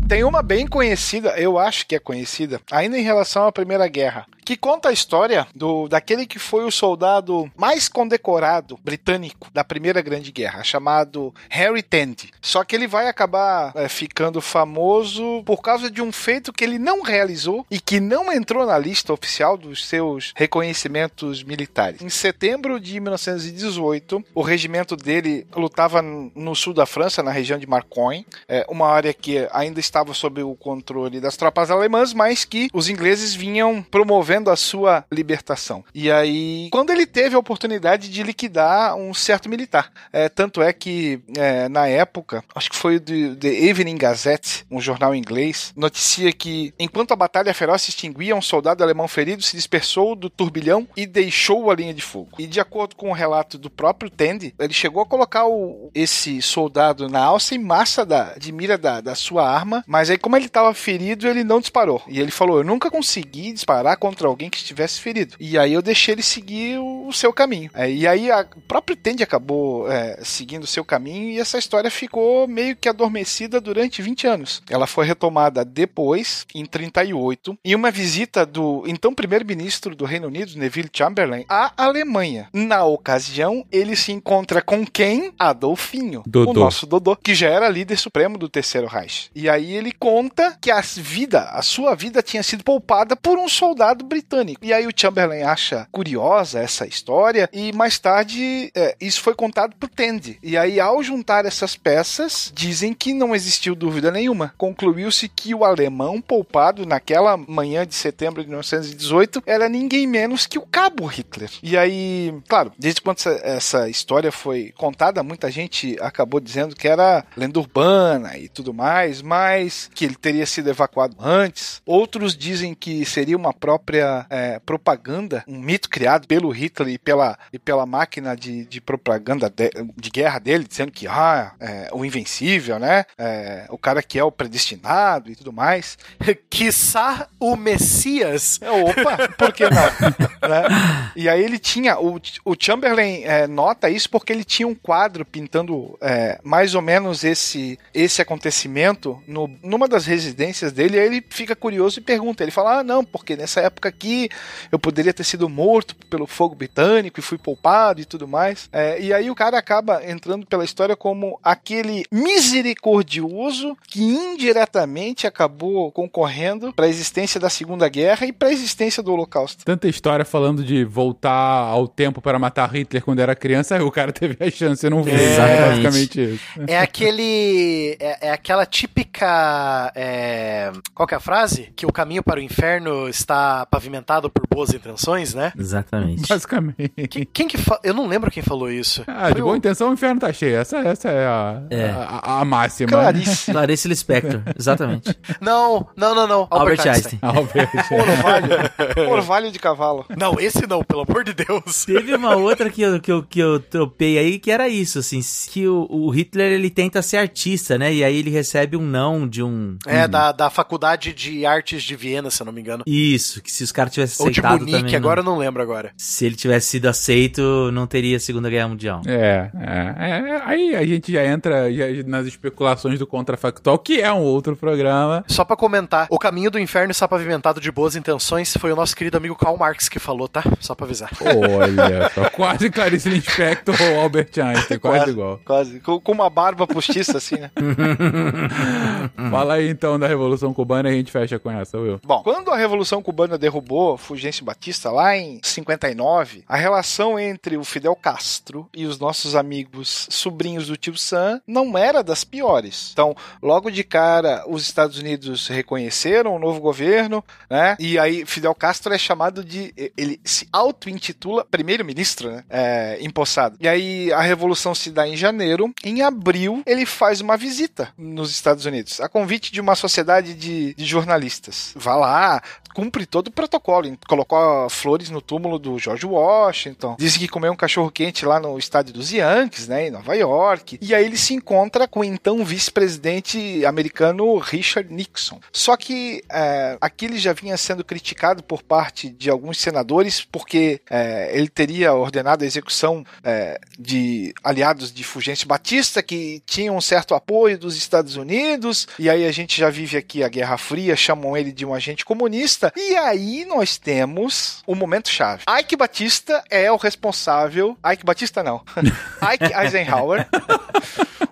Tem uma bem conhecida, eu acho que é conhecida, ainda em relação à Primeira Guerra, que conta a história do daquele que foi o soldado mais condecorado britânico da Primeira Grande Guerra, chamado Harry Tandy. Só que ele vai acabar é, ficando famoso por causa de um feito que ele não realizou e que não entrou na lista oficial dos seus reconhecimentos militares. Em setembro de 1918, o regimento dele lutava no sul da França, na região de Marcoing, é, uma área que ainda estava sob o controle das tropas alemãs, mas que os ingleses vinham promovendo a sua libertação. E aí, quando ele teve a oportunidade de liquidar um certo militar, é, tanto é que é, na época, acho que foi o The Evening Gazette, um jornal inglês, noticia que enquanto a batalha feroz se extinguia, um soldado alemão ferido se dispersou do turbilhão e deixou a linha de fogo. E de acordo com o relato do próprio Tandy, ele chegou a colocar o- esse soldado na alça em massa da, de mira da, da sua arma, mas aí como ele estava ferido, ele não disparou. E ele falou, eu nunca consegui disparar contra alguém que estivesse ferido. E aí eu deixei ele seguir o, o seu caminho. É, e aí a- o próprio Tandy acabou é, seguindo o seu caminho e essa história ficou meio que adormecida durante 20 anos. Ela foi retomada depois, em 38, em uma visita do então primeiro-ministro do Reino Unido, Neville Chamberlain, à Alemanha. Na ocasião, ele se encontra com quem? Adolfinho, Dodô. o nosso Dodô, que já era líder supremo do Terceiro Reich. E aí ele conta que a vida, a sua vida tinha sido poupada por um soldado britânico. E aí o Chamberlain acha curiosa essa história e mais tarde é, isso foi contado por Tandy. E aí ao juntar essas peças, dizem que não existiu dúvida nenhuma. Concluiu-se que o alemão poupado naquela manhã de setembro de 1918 era ninguém menos que o cabo Hitler. E aí, claro, desde quando essa, essa história foi contada, muita gente acabou dizendo que era lenda urbana e tudo mais, mas que ele teria sido evacuado antes. Outros dizem que seria uma própria é, propaganda, um mito criado pelo Hitler e pela, e pela máquina de, de propaganda de, de guerra dele, dizendo que ah, é, o invencível, né? É, o cara que é o predestinado e tudo mais. Quiçá o Messias. É, Opa, por que não? Né? E aí ele tinha, o, o Chamberlain é, nota isso porque ele tinha um quadro pintando é, mais ou menos esse, esse acontecimento no, numa das residências dele, e aí ele fica curioso e pergunta, ele fala, ah não, porque nessa época aqui eu poderia ter sido morto pelo fogo britânico e fui poupado e tudo mais. É, e aí o cara acaba entrando pela história como aquele misericordioso que indiretamente acabou concorrendo para a existência da Segunda Guerra e para a existência do Holocausto. Tanta história falando de voltar ao tempo para matar Hitler quando era criança, aí o cara teve a chance e não fez. É Exatamente. basicamente isso. É aquele. É, é aquela típica. é, qual que é a frase? Que o caminho para o inferno está pavimentado por boas intenções, né? Exatamente. Basicamente. Quem, quem que fa... Eu não lembro quem falou isso. Ah, de boa o- intenção, o inferno tá cheio. Essa, essa é, a, É. a, a- a máxima. Claríssimo. Clarice Lispector, exatamente. Não, não, não, não. Albert Einstein. Albert. Orvalho. Orvalho de cavalo. Não, esse não, pelo amor de Deus. Teve uma outra que eu, que, eu, que eu tropei aí, que era isso, assim, que o, o Hitler, ele tenta ser artista, né? E aí ele recebe um não de um... É, da, da Faculdade de Artes de Viena, se eu não me engano. Isso, que se se os caras tivessem Ou de aceitado Munique, também. não- agora eu não lembro agora. Se ele tivesse sido aceito, não teria Segunda Guerra Mundial. É, é, é, aí a gente já entra já nas especulações do contrafactual, que é um outro programa. Só pra comentar, o caminho do inferno está pavimentado de boas intenções. Foi o nosso querido amigo Karl Marx que falou, tá? Só pra avisar. Olha só, quase Clarice Lispector ou Albert Einstein, quase igual. Quase. Com, com uma barba postiça, assim, né? Fala aí então da Revolução Cubana e a gente fecha com essa, Will. Bom, quando a Revolução Cubana derrubou Fulgêncio Batista lá em 59, a relação entre o Fidel Castro e os nossos amigos sobrinhos do tio Sam não era das piores. Então, logo de cara, os Estados Unidos reconheceram o novo governo, né? E aí Fidel Castro é chamado de ele se auto-intitula primeiro-ministro, né? É, empossado. E aí a revolução se dá em janeiro. Em abril, ele faz uma visita nos Estados Unidos, a convite de uma sociedade de, de jornalistas. Vá lá, cumpre todo o protocolo. Colocou flores no túmulo do George Washington. Disse que comeu um cachorro quente lá no estádio dos Yankees, né, em Nova York. E aí ele se encontra com o então vice-presidente americano Richard Nixon. Só que é, aqui ele já vinha sendo criticado por parte de alguns senadores porque é, ele teria ordenado a execução é, de aliados de Fulgêncio Batista que tinham um certo apoio dos Estados Unidos. E aí a gente já vive aqui a Guerra Fria, chamam ele de um agente comunista. E aí nós temos o momento chave. Ike Batista é o responsável. Ike Batista não. Ike Eisenhower.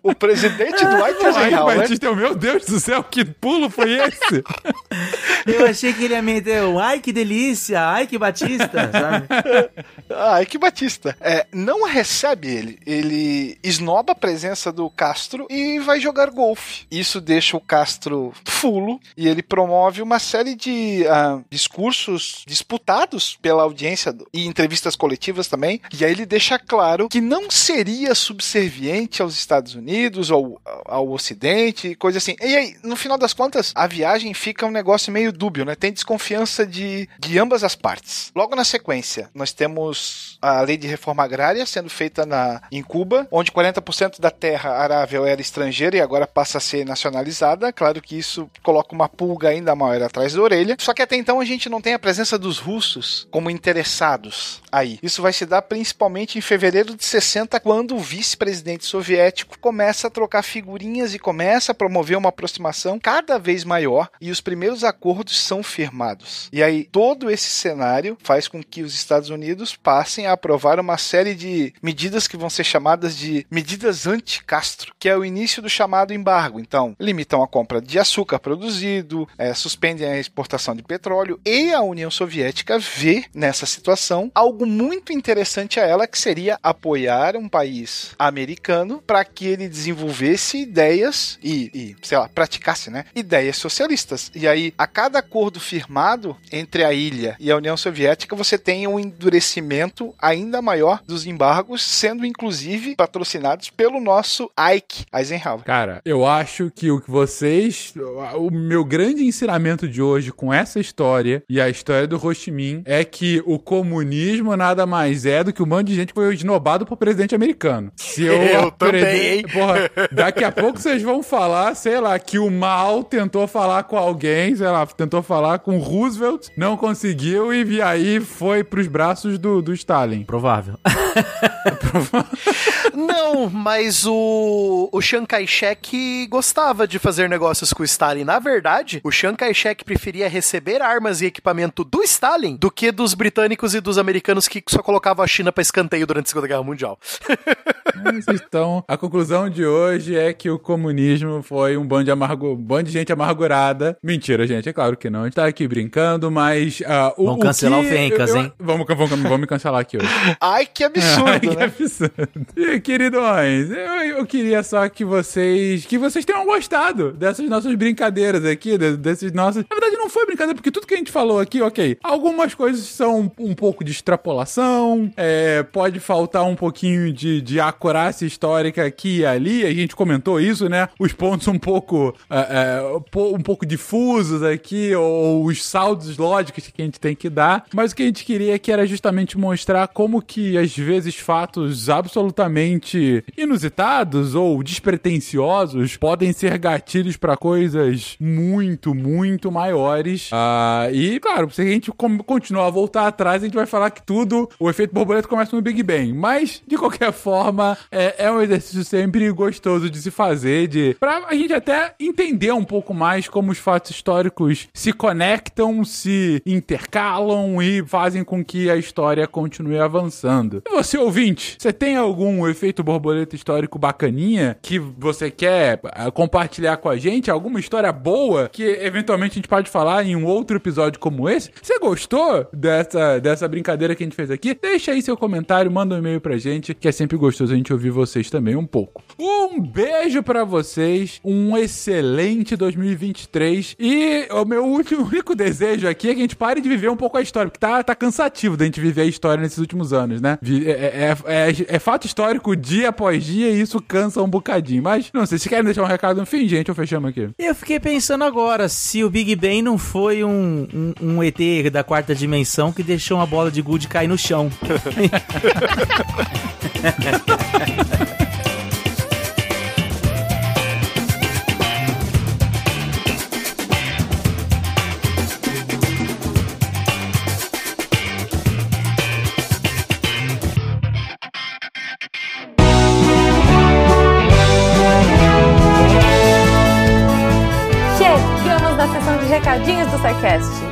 O presidente do Ai, Eisenhower. Batista, meu Deus do céu, que pulo foi esse? Eu achei que ele ia meter o ai que delícia, ai que Batista, sabe? Ah, que Batista. É, não recebe ele. Ele esnoba a presença do Castro e vai jogar golfe. Isso deixa o Castro fulo e ele promove uma série de ah, discursos disputados pela audiência do- e entrevistas coletivas também. E aí ele deixa claro que não seria subserviente aos Estados Unidos ou ao Ocidente, coisa assim. E aí, no final das contas, a viagem fica um negócio meio dúbio, né? Tem desconfiança de, de ambas as partes. Logo na sequência, nós temos a lei de reforma agrária sendo feita na, em Cuba, onde 40% da terra arável era estrangeira e agora passa a ser nacionalizada. Claro que isso coloca uma pulga ainda maior atrás da orelha. Só que até então a gente não tem a presença dos russos como interessados aí. Isso vai se dar principalmente em fevereiro de 60, quando o vice-presidente soviético começa a trocar figurinhas e começa a promover uma aproximação cada vez maior e os primeiros acordos são firmados. E aí todo esse cenário faz com que os Estados Unidos passem a aprovar uma série de medidas que vão ser chamadas de medidas anti-Castro, que é o início do chamado embargo. Então, limitam a compra de açúcar produzido, eh, suspendem a exportação de petróleo e a União Soviética vê nessa situação algo muito interessante a ela que seria apoiar um país americano para que ele desenvolvesse ideias e, e, sei lá, praticasse, né, ideias socialistas. E aí, a cada acordo firmado entre a ilha e a União Soviética, você tem um endurecimento ainda maior dos embargos, sendo inclusive patrocinados pelo nosso Ike Eisenhower. Cara, eu acho que o que vocês. O meu grande ensinamento de hoje com essa história e a história do Ho Chi Minh é que o comunismo nada mais é do que um monte de gente que foi esnobado por presidente americano. Se eu, Eu aprender- também, hein? Porra, daqui a pouco vocês vão falar, sei lá, que o mal tentou falar com alguém, sei lá, tentou falar com Roosevelt, não conseguiu e aí foi pros braços do, do Stalin. Provável. Não, mas o, o Chiang Kai-shek gostava de fazer negócios com o Stalin. Na verdade, o Chiang Kai-shek preferia receber armas e equipamento do Stalin do que dos britânicos e dos americanos que só colocavam a China pra escanteio durante a Segunda Guerra Mundial. Então, a conclusão de hoje é que o comunismo foi um bando de, amargo... um bando de gente amargurada. Mentira, gente, é claro que não. A gente tá aqui brincando, mas. ah, o, Vamos o cancelar que o Fencas, eu- hein? Vamos, vamos, vamos me cancelar aqui hoje. Ai, que Ai, absurdo, que né? E, queridões, eu, eu queria só que vocês que vocês tenham gostado dessas nossas brincadeiras aqui, de- desses nossos. Na verdade, não foi brincadeira, porque tudo que a gente falou aqui, ok. Algumas coisas são um, pouco de extrapolação, é, pode faltar um pouquinho de, de acurácia histórica aqui e ali, a gente comentou isso, né? Os pontos um pouco, é, é, um pouco difusos aqui, ou os saldos lógicos que a gente tem que dar, mas o que a gente queria que era justamente mostrar como que, às vezes, fatos absolutamente inusitados ou despretensiosos podem ser gatilhos para coisas muito, muito maiores. Ah, e, claro, se a gente continuar a voltar atrás, a gente vai falar que tudo, o efeito borboleta começa no Big Bang. Mas, de qualquer forma, é, é um exercício sempre gostoso de se fazer, de pra a gente até entender um pouco mais como os fatos históricos se conectam, se intercalam e fazem com que a história continue avançando. E você, ouvinte, você tem algum efeito borboleta histórico bacaninha que você quer ah, compartilhar com a gente? Alguma história boa que eventualmente a gente pode falar em um outro episódio como esse? Você gostou dessa, dessa brincadeira que a gente fez aqui? Deixa aí seu comentário, manda um e-mail pra gente, que é sempre gostoso a gente ouvir vocês também um pouco. Um beijo pra vocês, um excelente 2023 e o meu último, único desejo aqui é que a gente pare de viver um pouco a história, porque tá, tá cansativo da gente viver a história nesses últimos anos, né? Vi- É, é- é- é fato histórico dia após dia e isso cansa um bocadinho. Mas, não sei, se querem deixar um recado no fim, gente, ou fechamos aqui? Eu fiquei pensando agora, se o Big Bang não foi um, um, um ET da quarta dimensão que deixou uma bola de gude cair no chão. De recadinhos do SciCast.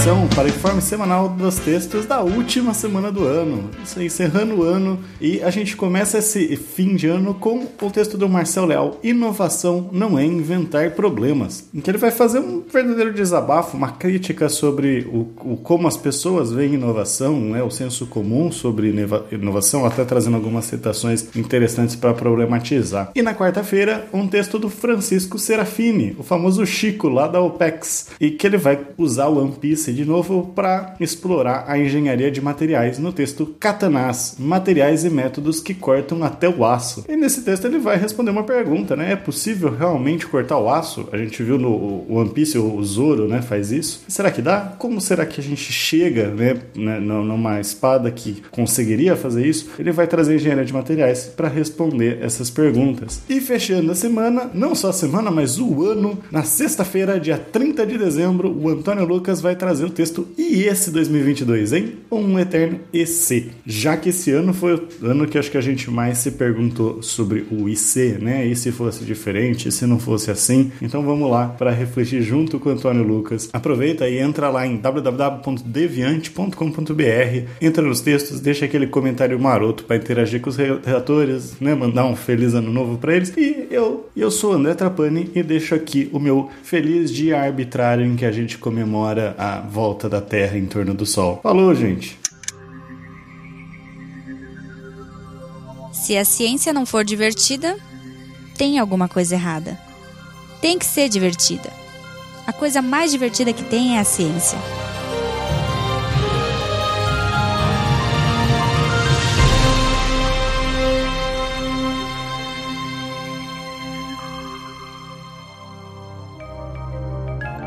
Atenção para o informe semanal dos textos da última semana do ano. Isso aí, encerrando o ano. E a gente começa esse fim de ano com o texto do Marcel Leal: Inovação não é inventar problemas. Em que ele vai fazer um verdadeiro desabafo, uma crítica sobre o, o- como as pessoas veem inovação, né, o senso comum sobre inova- inovação, até trazendo algumas citações interessantes para problematizar. E na quarta-feira, um texto do Francisco Serafini, o famoso Chico lá da OPEX, e que ele vai usar o One Piece de novo para explorar a engenharia de materiais no texto Katanás, materiais e métodos que cortam até o aço. E nesse texto ele vai responder uma pergunta, né? É possível realmente cortar o aço? A gente viu no One Piece o Zoro, né, faz isso. Será que dá? Como será que a gente chega, né, né, numa espada que conseguiria fazer isso? Ele vai trazer engenharia de materiais para responder essas perguntas. E fechando a semana, não só a semana, mas o ano, na sexta-feira, dia 30 de dezembro, o Antônio Lucas vai trazer o texto E esse 2022, hein? Um eterno EC. Já que esse ano foi o ano que acho que a gente mais se perguntou sobre o IC, né? E se fosse diferente, se não fosse assim? Então vamos lá para refletir junto com o Antônio Lucas. Aproveita e entra lá em www.deviante.com.br, entra nos textos, deixa aquele comentário maroto para interagir com os re- redatores, né? Mandar um feliz ano novo para eles. E eu, eu sou André Trapani e deixo aqui o meu feliz dia arbitrário em que a gente comemora a volta da Terra em torno do Sol. Falou, gente! Se a ciência não for divertida, tem alguma coisa errada. Tem que ser divertida. A coisa mais divertida que tem é a ciência.